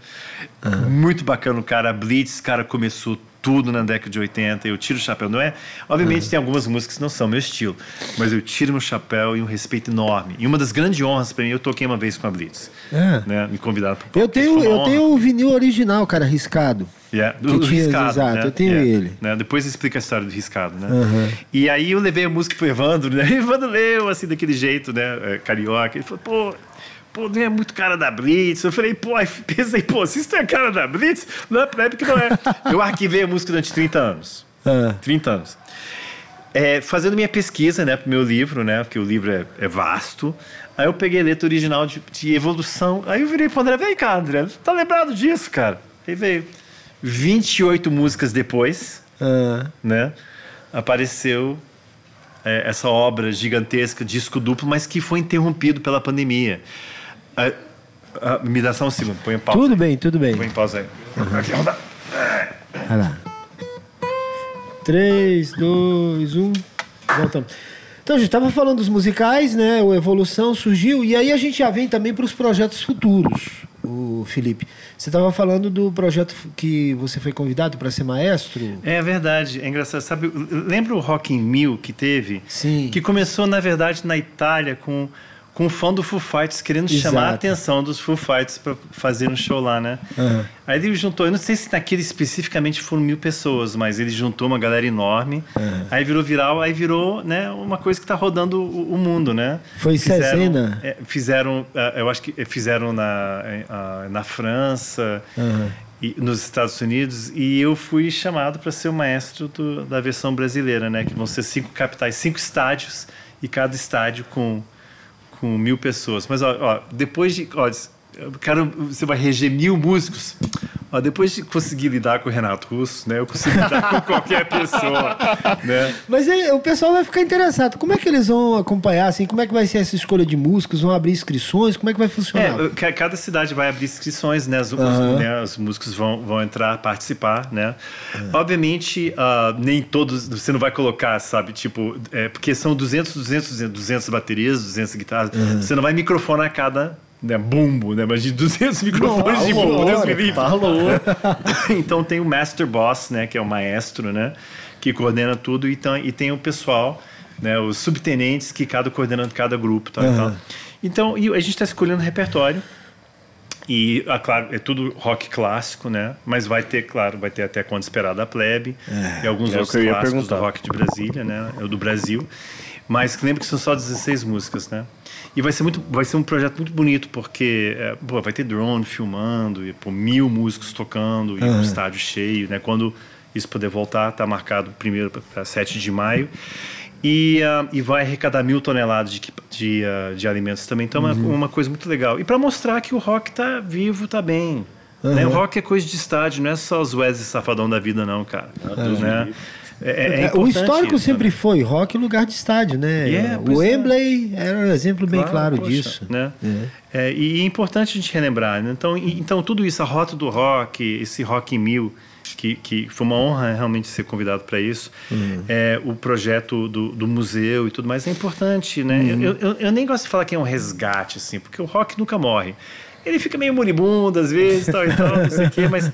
uhum. muito bacana o cara. Blitz, cara, começou tudo na década de 80, eu tiro o chapéu. Não é? Obviamente uhum. tem algumas músicas que não são meu estilo, mas eu tiro meu chapéu e um respeito enorme. E uma das grandes honras para mim, eu toquei uma vez com a Blitz. É. Né? Me convidaram para Eu tenho, eu tenho o vinil original, cara, riscado. Yeah, do, do tinha, riscado, exato, né? eu tenho yeah, ele. Né? Depois explica a história do riscado, né? Uhum. E aí eu levei a música pro Evandro, né? Evandro leu assim daquele jeito, né? É, carioca. Ele falou, pô, pô, não é muito cara da Blitz. Eu falei, pô, aí pensei, pô, se isso é cara da Blitz, não é pra época não é. Eu arquivei a música durante 30 anos. Uhum. 30 anos. É, fazendo minha pesquisa, né, pro meu livro, né? Porque o livro é, é vasto. Aí eu peguei a letra original de, de evolução. Aí eu virei pro André, vem cá, André, tá lembrado disso, cara? Aí veio. 28 músicas depois, uhum. né, apareceu é, essa obra gigantesca, disco duplo, mas que foi interrompido pela pandemia. Ah, ah, me dá só um segundo, põe em pausa. Tudo bem, tudo bem. Põe em pausa aí. Uhum. Aqui, vamos Vai lá. 3, 2, 1. Voltamos. Então, a gente estava falando dos musicais, né? O Evolução surgiu, e aí a gente já vem também para os projetos futuros, o Felipe. Você estava falando do projeto que você foi convidado para ser maestro? É verdade, é engraçado. Sabe, lembra o Rock in Mil que teve? Sim. Que começou, na verdade, na Itália com com um fã do Foo Fighters querendo Exato. chamar a atenção dos Foo Fighters para fazer um show lá, né? Uhum. Aí ele juntou, eu não sei se naquele especificamente foram mil pessoas, mas ele juntou uma galera enorme. Uhum. Aí virou viral, aí virou né, uma coisa que está rodando o, o, mundo, né? Foi Cezena? É, fizeram, é, eu acho que fizeram na, na França. Uhum. E, nos Estados Unidos e eu fui chamado para ser o maestro do, da versão brasileira, né? Que vão ser cinco capitais, cinco estádios e cada estádio com com mil pessoas. Mas, ó, ó depois de. Ó, cara, você vai reger mil músicos. Depois de conseguir lidar com o Renato Russo, né? Eu consigo lidar com qualquer pessoa, né? Mas o pessoal vai ficar interessado. Como é que eles vão acompanhar, assim? Como é que vai ser essa escolha de músicos? Vão abrir inscrições? Como é que vai funcionar? É, cada cidade vai abrir inscrições, né? Os, uhum. os, né? os músicos vão, vão entrar, participar, né? Uhum. Obviamente, uh, nem todos... Você não vai colocar, sabe? Tipo, é, porque são 200, 200, 200, 200 baterias, 200 guitarras. Uhum. Você não vai microfonar cada né, bumbo, né? Mas de 200 microfones de bumbo, Deus me livre. Falou. então tem o Master Boss, né? Que é o maestro, né? Que coordena tudo. E, então, e tem o pessoal, né? Os subtenentes que cada coordenando cada grupo. Tá, uhum. Então, e a gente está escolhendo repertório. E, ah, claro, é tudo rock clássico, né? Mas vai ter, claro, vai ter até Quando Esperar da Plebe é, e alguns é outros clássicos do rock de Brasília, né? Do Brasil. Mas lembra que são só 16 músicas, né? E vai ser, muito, vai ser um projeto muito bonito, porque é, pô, vai ter drone filmando, e, pô, mil músicos tocando, e uhum. um estádio cheio, né? Quando isso puder voltar, está marcado primeiro para 7 de maio. E, uh, e vai arrecadar mil toneladas de, de, uh, de alimentos também. Então é uhum. uma, uma coisa muito legal. E para mostrar que o rock está vivo, está bem. Uhum. Né? O rock é coisa de estádio, não é só os Wesley Safadão da vida, não, cara. Uhum. Né? É, é, é o histórico isso, sempre né? foi rock lugar de estádio, né? Yeah, o é. Wembley era um exemplo bem claro, claro poxa, disso. Né? É. e é importante a gente relembrar. Né? Então, então, tudo isso, a rota do rock, esse Rock em Mil, que, que foi uma honra realmente ser convidado para isso, uhum. é, o projeto do, do, museu e tudo mais é importante. Né? Uhum. Eu, eu, eu, nem gosto de falar que é um resgate, assim, porque o rock nunca morre. Ele fica meio moribundo às vezes, tal e tal, não sei o quê, mas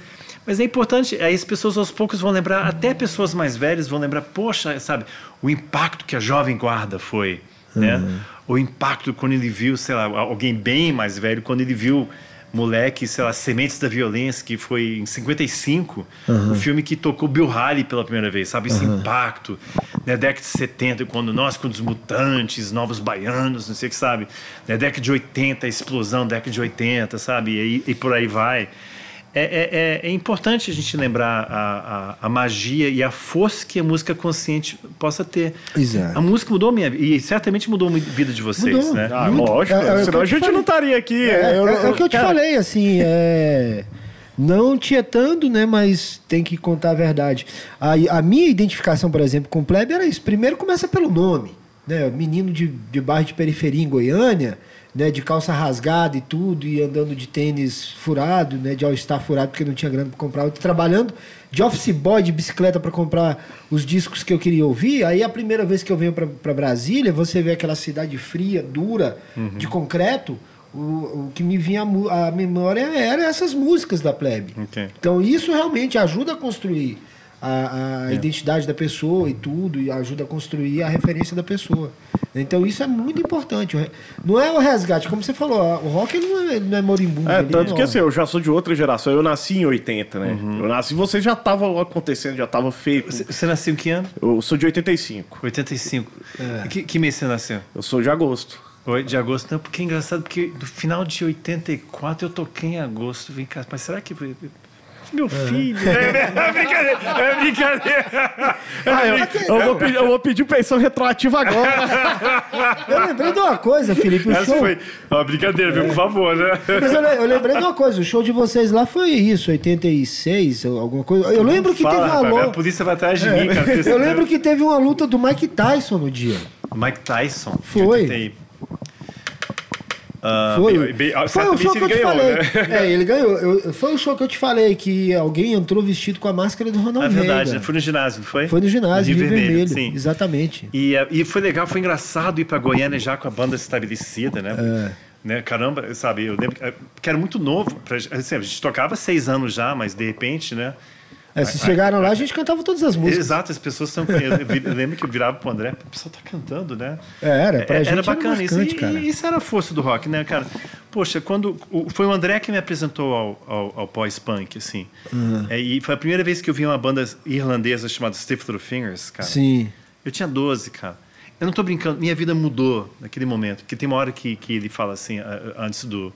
mas é importante, aí as pessoas aos poucos vão lembrar, até pessoas mais velhas vão lembrar, poxa, sabe, o impacto que a jovem guarda foi, né? uhum. né? O impacto quando ele viu, sei lá, alguém bem mais velho, quando ele viu moleque, sei lá, Sementes da Violência, que foi em 55, uhum. o filme que tocou Bill Haley pela primeira vez, sabe? Esse uhum. impacto, né? Década de 70, quando nós, com os mutantes, novos baianos, não sei o que, sabe? Né? Década de 80, a explosão, década de 80, sabe? E, e por aí vai. É, é, é, é, importante a gente lembrar a, a, a, magia e a força que a música consciente possa ter. Exato. A música mudou minha vida e certamente mudou a vida de vocês, mudou. né? Ah, lógico, é, é senão a gente não estaria aqui. É, eu, é, o que eu te cara... falei, assim, é... Não tietando, né? Mas tem que contar a verdade. A, a minha identificação, por exemplo, com o Plebe era isso. Primeiro começa pelo nome. né, menino de, de bairro de periferia em Goiânia, né, de calça rasgada e tudo, e andando de tênis furado, né, de all-star furado porque não tinha grana para comprar, trabalhando de office boy de bicicleta para comprar os discos que eu queria ouvir. Aí a primeira vez que eu venho para Brasília, você vê aquela cidade fria, dura, uhum. de concreto, o, o, que me vinha a memória era essas músicas da plebe. Okay. Então isso realmente ajuda a construir a, a é. identidade da pessoa e tudo, e ajuda a construir a referência da pessoa. Então isso é muito importante. Não é o resgate, como você falou, o rock não é, não é moribundo. É, tanto é que assim, eu já sou de outra geração, eu nasci em 80, né? Uhum. Eu nasci, você já estava acontecendo, já estava feito. Você, você nasceu em que ano? Eu sou de 85. 85. É. Que, que mês você nasceu? Eu sou de agosto. Oi, de agosto. Não, porque é engraçado, porque no final de 84 eu toquei em agosto. Vem cá, mas será que meu filho. É, é brincadeira. É brincadeira. Ah, eu, eu, vou pedir, eu vou pedir pensão retroativa agora. eu lembrei de uma coisa, Felipe. O Essa show... foi uma brincadeira, viu? Por favor, né? Mas eu, eu, lembrei de uma coisa. O show de vocês lá foi isso, 86, alguma coisa. Eu lembro que Fala, teve uma luta. A polícia vai atrás de mim, cara. Eu lembro que teve uma luta do Mike Tyson no dia. Mike Tyson? Foi. Uh, foi, bem, foi o show que eu te ganhou, falei. Né? É, ele ganhou. Eu, foi o show que eu te falei, que alguém entrou vestido com a máscara do Ronald Reagan. É verdade, Reagan. foi no ginásio, foi? Foi no ginásio, de vermelho, vermelho sim. exatamente. E, é, e foi legal, foi engraçado ir pra Goiânia já com a banda estabelecida, né? É. Né, caramba, sabe, eu lembro que era muito novo. Pra, assim, a gente tocava seis anos já, mas de repente, né? É, se chegaram lá, a gente cantava todas as músicas. Exato, as pessoas estão. Eu, lembro que eu virava pro André, o pessoal tá cantando, né? É, era, pra é, gente era bacana era marcante, isso. Cara. E, isso era a força do rock, né, cara? Poxa, quando. Foi o André que me apresentou ao, ao, ao pós-punk, assim. Uhum. É, e foi a primeira vez que eu vi uma banda irlandesa chamada Stiff Little Fingers, cara. Sim. Eu tinha 12, cara. Eu não tô brincando, minha vida mudou naquele momento. Porque tem uma hora que, que ele fala assim, antes do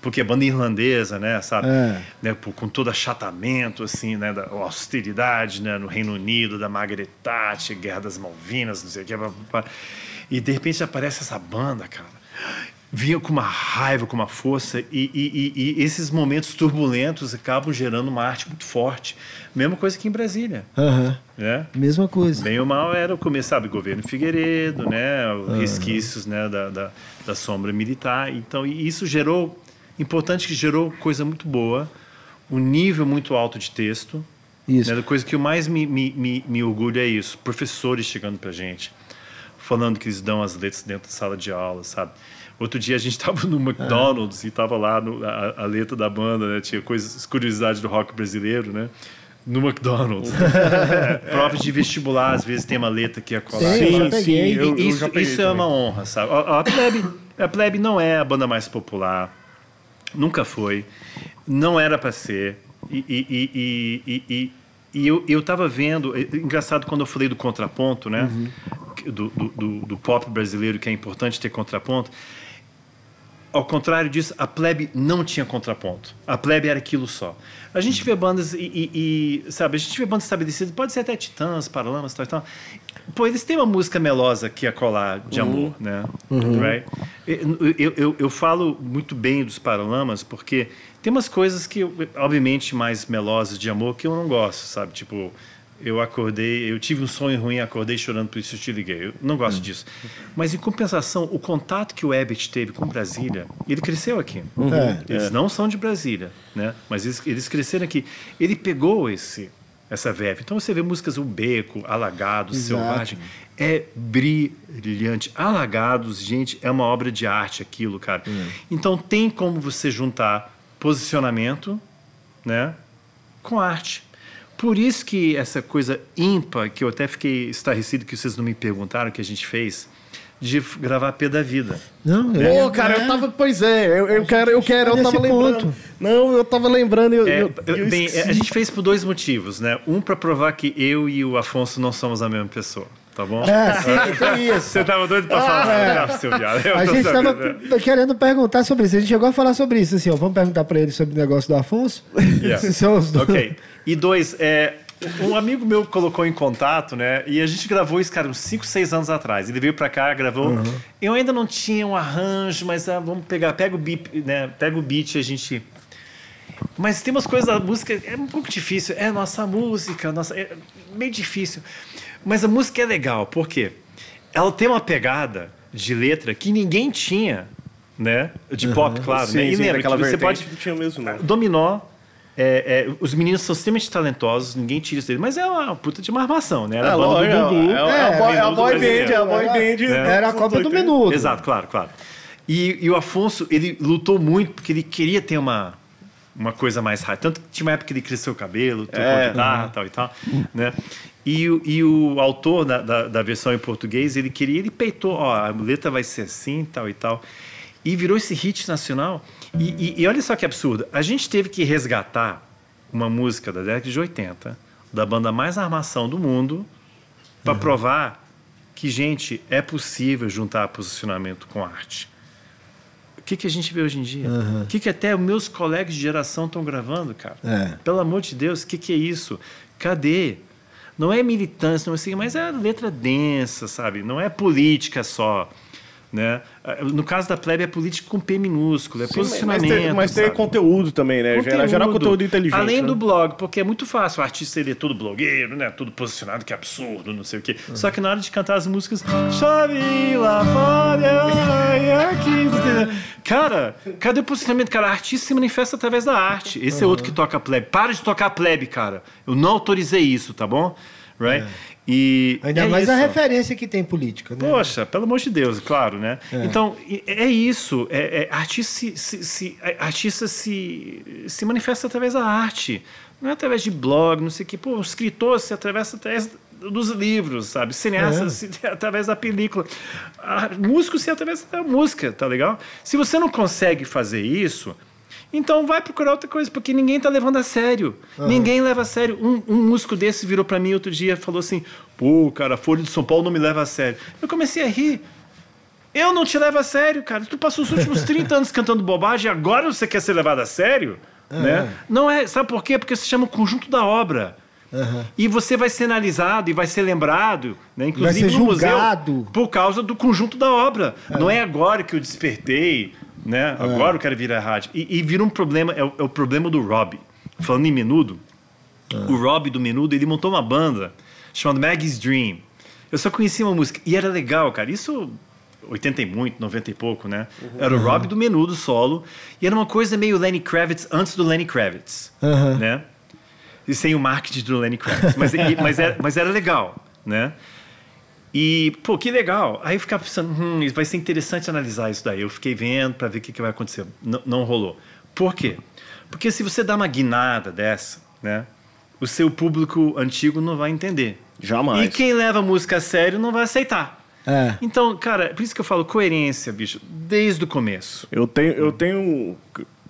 porque é banda irlandesa, né, sabe? É. Né, com todo achatamento, assim, né, da austeridade, né, no Reino Unido, da Margaret Thatcher, Guerra das Malvinas, não sei o que. E de repente aparece essa banda, cara. Vinha com uma raiva, com uma força, e, e, e, e esses momentos turbulentos acabam gerando uma arte muito forte. Mesma coisa que em Brasília. Uhum. Né? Mesma coisa. Bem ou mal era o começo, sabe? Governo Figueiredo, né? Uhum. Resquícios né? Da, da, da sombra militar. Então, isso gerou Importante que gerou coisa muito boa, um nível muito alto de texto. Isso. Né? A coisa que eu mais me, me, me, me orgulho é isso. Professores chegando pra gente, falando que eles dão as letras dentro da sala de aula, sabe? Outro dia a gente estava no McDonald's e estava lá no, a, a, letra da banda, né? Tinha coisas, curiosidades do rock brasileiro, né? No McDonald's. Prova de vestibular, às vezes tem uma letra que é colar. Sim, sim, sim. Eu, isso, eu isso é uma honra, sabe? A, a, plebe, a Plebe não é a banda mais popular. Nunca foi. Não era para ser. E, e, e, e, e eu, eu tava vendo. É, engraçado quando eu falei do contraponto, né? Uhum. Do, do, do, pop brasileiro, que é importante ter contraponto. Ao contrário disso, a plebe não tinha contraponto. A plebe era aquilo só. A gente vê bandas e, e, e sabe, a gente vê bandas estabelecidas, pode ser até Titãs, Paralamas, tal tal. Pô, eles têm uma música melosa que é colar de uhum. amor, né? Uhum. Right? Eu, eu, eu, eu, falo muito bem dos Paralamas porque tem umas coisas que, obviamente, mais melosas de amor que eu não gosto, sabe? Tipo, eu acordei, eu tive um sonho ruim, acordei chorando, por isso eu te liguei. Eu não gosto uhum. disso. Mas, em compensação, o contato que o Abbott teve com Brasília, ele cresceu aqui. Uhum. É, eles é. não são de Brasília, né? Mas eles, eles cresceram aqui. Ele pegou esse essa verve. Então você vê músicas O Beco, Alagados, Exato. Selvagem. É brilhante. Alagados, gente, é uma obra de arte aquilo, cara. Hum. Então tem como você juntar posicionamento né, com arte. Por isso que essa coisa ímpar, que eu até fiquei estarrecido que vocês não me perguntaram, que a gente fez, de gravar P da Vida. Não, é, Pô, cara, é. eu tava. Pois é, eu, eu quero, eu quero, eu tava lembrando. Ponto. Não, eu tava lembrando. Eu, é, eu, bem, a gente fez por dois motivos, né? Um para provar que eu e o Afonso não somos a mesma pessoa. Tá bom? É, sim, tem isso. Você tava doido pra ah, falar, é. Né, seu viado. a gente sabendo, tava né? querendo perguntar sobre isso. A gente chegou a falar sobre isso, assim, ó. Vamos perguntar pra ele sobre o negócio do Afonso. Yeah. São os dois. Ok. E dois, é, um amigo meu colocou em contato, né? E a gente gravou isso, cara, uns 5, 6 anos atrás. Ele veio pra cá, gravou. Uhum. Eu ainda não tinha um arranjo, mas ah, vamos pegar, pega o beat, né? Pega o beat e a gente. Mas tem umas coisas da música, é um pouco difícil. É nossa música, nossa, é meio difícil. Mas a música é legal, por quê? ela tem uma pegada de letra que ninguém tinha, né? De pop, claro. Sim, né? E sim, lembra daquela que você vertente pode que tinha mesmo, não. Dominó. É, é, os meninos são extremamente talentosos, ninguém tira isso dele, mas é uma puta de uma armação, né? Era É, a banda lógico, do Gugu. é, é, é, a boy- é a boy brasileiro. band, é a boy Era- band. Era a Copa do Menudo. Exato, claro, claro. E, e o Afonso, ele lutou muito porque ele queria ter uma, uma coisa mais rápida. Tanto que tinha uma época que ele cresceu o cabelo, tocou É. guitarra, tal e tal, né? E, o- e o autor da, da, da versão em português, ele queria, ele peitou, ó, a letra vai ser assim, tal e tal. E virou esse hit nacional. E, e- e olha só que absurdo. A gente teve que resgatar uma música da década de 80, da banda mais armação do mundo, para provar que, gente, é possível juntar posicionamento com arte. O que, que a gente vê hoje em dia? O que, que até meus colegas de geração estão gravando, cara? É. Pelo amor de Deus, o que, que é isso? Cadê? Não é militância, não é assim, mas é letra densa, sabe? Não é política só. Né? No caso da plebe, é política com P minúsculo, é Sim, mas posicionamento. tem, mas tem conteúdo também, né? Gerar, gerar conteúdo inteligente. Além né? do blog, porque é muito fácil. O artista ele é todo blogueiro, né? Tudo posicionado, que absurdo, não sei o quê. Uhum. Só que na hora de cantar as músicas, chove lá fora, aqui. Cara, cadê o posicionamento? Cara, artista se manifesta através da arte. Esse é Uhum. outro que toca plebe. Para de tocar plebe, cara. Eu não autorizei isso, tá bom? Right? E Ainda é mais isso. a referência que tem política, né? Poxa, pelo amor de Deus, claro, né? Então, e- é isso. É, é, artista se, se, se- é, artista se, se manifesta através da arte. Não é através de blog, não sei o quê. Pô, o escritor se atravessa através dos livros, sabe? Cineasta É. se através da película. A- músico se através da música, tá legal? Se você não consegue fazer isso, então vai procurar outra coisa, porque ninguém tá levando a sério. Ninguém leva a sério. Um, um músico desse virou para mim outro dia e falou assim: pô, cara, a Folha de São Paulo não me leva a sério. Eu comecei a rir. Eu não te levo a sério, cara. Tu passou os últimos 30 anos cantando bobagem, agora você quer ser levado a sério? Né? Não é. Sabe por quê? Porque se chama conjunto da obra. E você vai ser analisado e vai ser lembrado, né? inclusive ser no museu, por causa do conjunto da obra. Não é agora que eu despertei, né? Agora eu quero vir à rádio. E, e vira um problema, é o, é o problema do Rob. Falando em Menudo, o Rob do Menudo, ele montou uma banda chamada Maggie's Dream. Eu só conhecia uma música e era legal, cara. Isso 80 e muito, 90 e pouco, né? Era o Rob do Menudo solo e era uma coisa meio Lenny Kravitz antes do Lenny Kravitz, Aham. né? E sem o marketing do Lenny Kravitz, mas, mas, era, mas era legal, né? E, pô, que legal. Aí eu ficava pensando, hum, vai ser interessante analisar isso daí. Eu fiquei vendo para ver o que, que vai acontecer. N não rolou. Por quê? Porque se você dá uma guinada dessa, né? O seu público antigo não vai entender. Jamais. E quem leva a música a sério não vai aceitar. É. Então, cara, por isso que eu falo coerência, bicho, desde o começo. Eu tenho, eu tenho.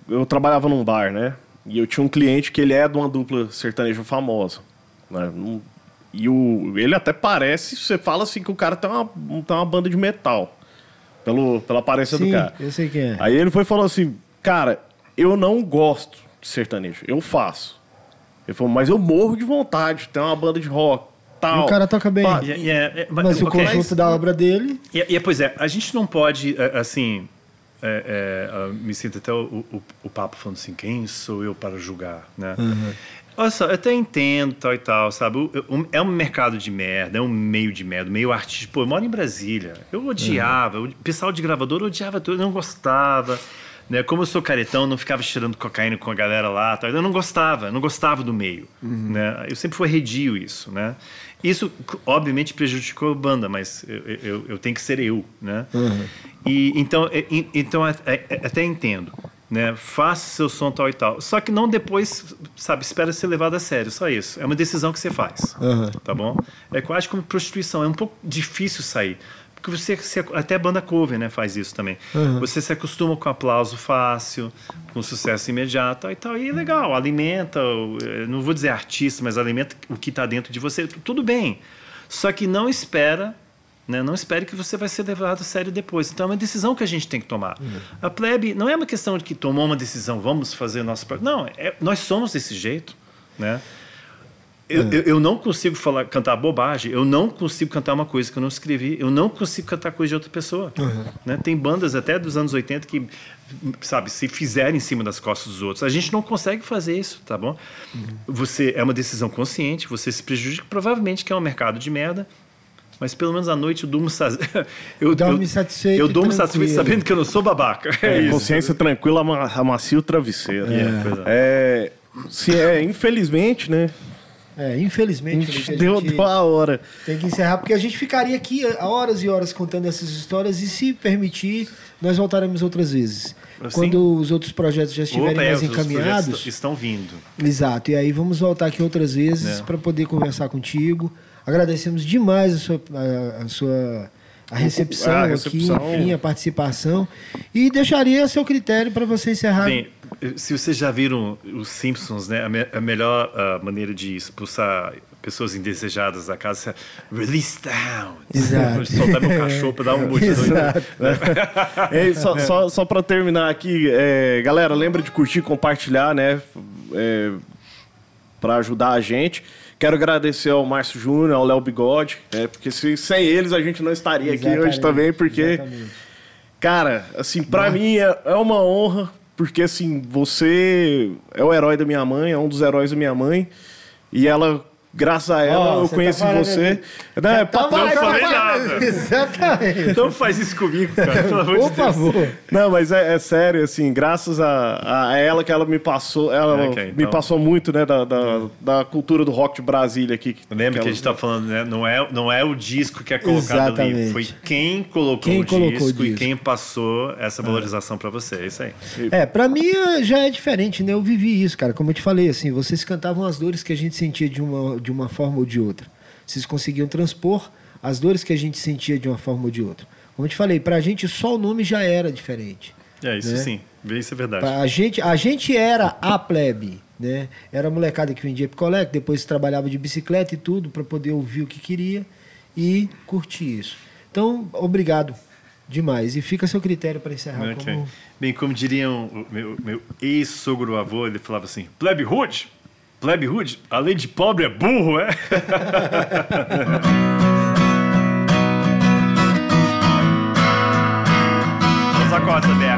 Eu trabalhava num bar, né? E eu tinha um cliente que ele é de uma dupla sertaneja famosa. Né? E o, ele até parece, você fala assim que o cara tem uma, tem uma banda de metal. Pelo, pela aparência Sim, do cara. eu sei quem é. Aí ele foi e falou assim: Cara, eu não gosto de sertanejo, eu faço. Ele falou, mas eu morro de vontade de ter uma banda de rock. Tal. E o cara toca bem. E- e é- é- Mas o ok. conjunto da obra dele. E, e, pois é, a gente não pode, é, assim, é, é, ah, me sinto até o, o, o papo falando assim, quem sou eu para julgar, né? Olha só, eu até entendo tal e tal, sabe? O- o- é um mercado de merda, é um meio de merda, meio artístico. Pô, eu moro em Brasília, eu odiava, o pessoal de gravador odiava tudo, eu não gostava. Né? Como eu sou caretão, não ficava cheirando cocaína com a galera lá. Tal. Eu não gostava, não gostava do meio. Né? Eu sempre fui redio isso, né? Isso, obviamente, prejudicou a banda, mas eu, eu, eu tenho que ser eu, né? E, então, é- e- então é- até entendo, né? Faça seu som tal e tal. Só que não depois, sabe, espera ser levado a sério, só isso. É uma decisão que você faz, Aham. tá bom? É quase como prostituição, é um pouco difícil sair. Porque você, se- até a banda cover, né, faz isso também. Você se acostuma com aplauso fácil, com sucesso imediato e tal. E é legal, alimenta, eh, não vou dizer artista, mas alimenta o que está dentro de você. Tudo bem. Só que não espera, né, não espere que você vai ser levado a sério depois. Então é uma decisão que a gente tem que tomar. A plebe não é uma questão de que tomou uma decisão, vamos fazer nosso. Não, é- nós somos desse jeito, né? Eu, eu, eu não consigo falar, cantar bobagem, eu não consigo cantar uma coisa que eu não escrevi, eu não consigo cantar coisa de outra pessoa. Né? Tem bandas até dos anos 80 que, sabe, se fizerem em cima das costas dos outros. A gente não consegue fazer isso, tá bom? Você é uma decisão consciente, você se prejudica, provavelmente que é um mercado de merda, Mas pelo menos à noite eu durmo, sa... eu, Dorme satisfeito Eu durmo satisfeito sabendo que eu não sou babaca. É, isso. Consciência tranquila, ama- amacia o travesseiro. É, é. É, se é, infelizmente, né? É, A infelizmente, gente a deu, gente deu a hora. tem que encerrar, porque a gente ficaria aqui horas e horas contando essas histórias e, se permitir, nós voltaremos outras vezes. Assim? Quando os outros projetos já estiverem Opa, é, mais os projetos encaminhados. estão vindo. Exato, e aí vamos voltar aqui outras vezes É. para poder conversar contigo. Agradecemos demais a sua, a, a sua a recepção, a aqui, recepção. enfim, a participação. E deixaria a seu critério para você encerrar. Bem, se vocês já viram os Simpsons, né? A, me- a melhor ah, maneira de expulsar pessoas indesejadas da casa é release down. Exato. Soltar meu cachorro para dar um. Exato. É, só, só, só para terminar aqui, é, galera, lembra de curtir, compartilhar, né? É, para ajudar a gente. Quero agradecer ao Márcio Júnior, ao Léo Bigode, é, porque se, sem eles a gente não estaria aqui hoje também, porque, exatamente. cara, assim, pra mim é, é uma honra, porque assim, você é o herói da minha mãe, é um dos heróis da minha mãe, e ela, graças a ela, Ó, eu você conheci tá você. Não, é Tá papo- não falei nada. Exatamente. Não faz isso comigo, cara. Pelo amor Por de Deus. favor. Não, mas é, é sério, assim, graças a, a ela que ela me passou, ela Ok, me então. passou muito, né, da, da, da cultura do rock de Brasília aqui. Lembra que a ela- gente estava falando, né? Não é, não é o disco que é colocado ali. Exatamente. Foi quem colocou, Quem o, colocou o disco e disco. quem passou essa valorização para você. É isso aí. É, pra mim eh, já é diferente, né? Eu vivi isso, cara. Como eu te falei, assim, vocês cantavam as dores que a gente sentia de uma, de uma forma ou de outra. Vocês conseguiam transpor as dores que a gente sentia de uma forma ou de outra. Como eu te falei, pra gente só o nome já era diferente. É isso Né? sim. Isso é verdade. A gente, a gente era a plebe, né? Era a molecada que vendia picolé, que depois trabalhava de bicicleta e tudo para poder ouvir o que queria e curtir isso. Então, obrigado demais. E fica a seu critério para encerrar. Ok. Como... Bem, como diriam o meu, meu ex-sogro avô, ele falava assim: plebe hood, plebe hood, além de pobre é burro, é? Os acordes abertos.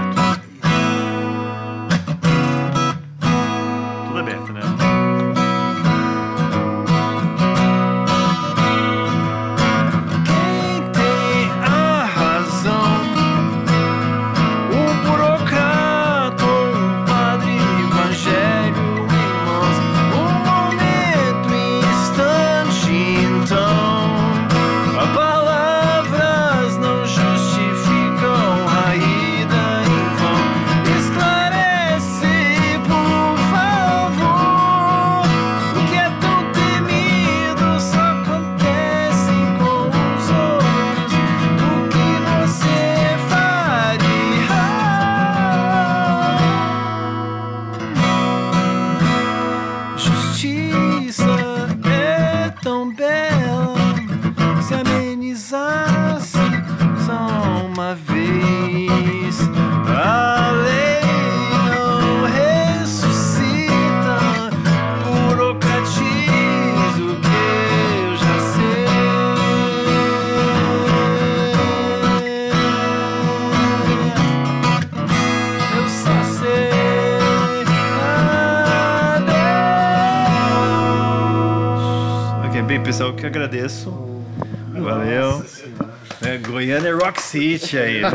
Aí, né?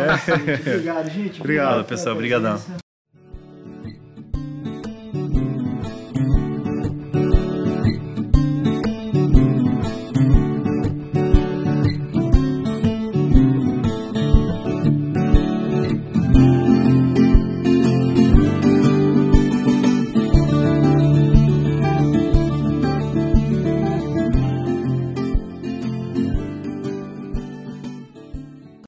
Obrigado, gente. Obrigado, pessoal. pela Obrigadão. presença.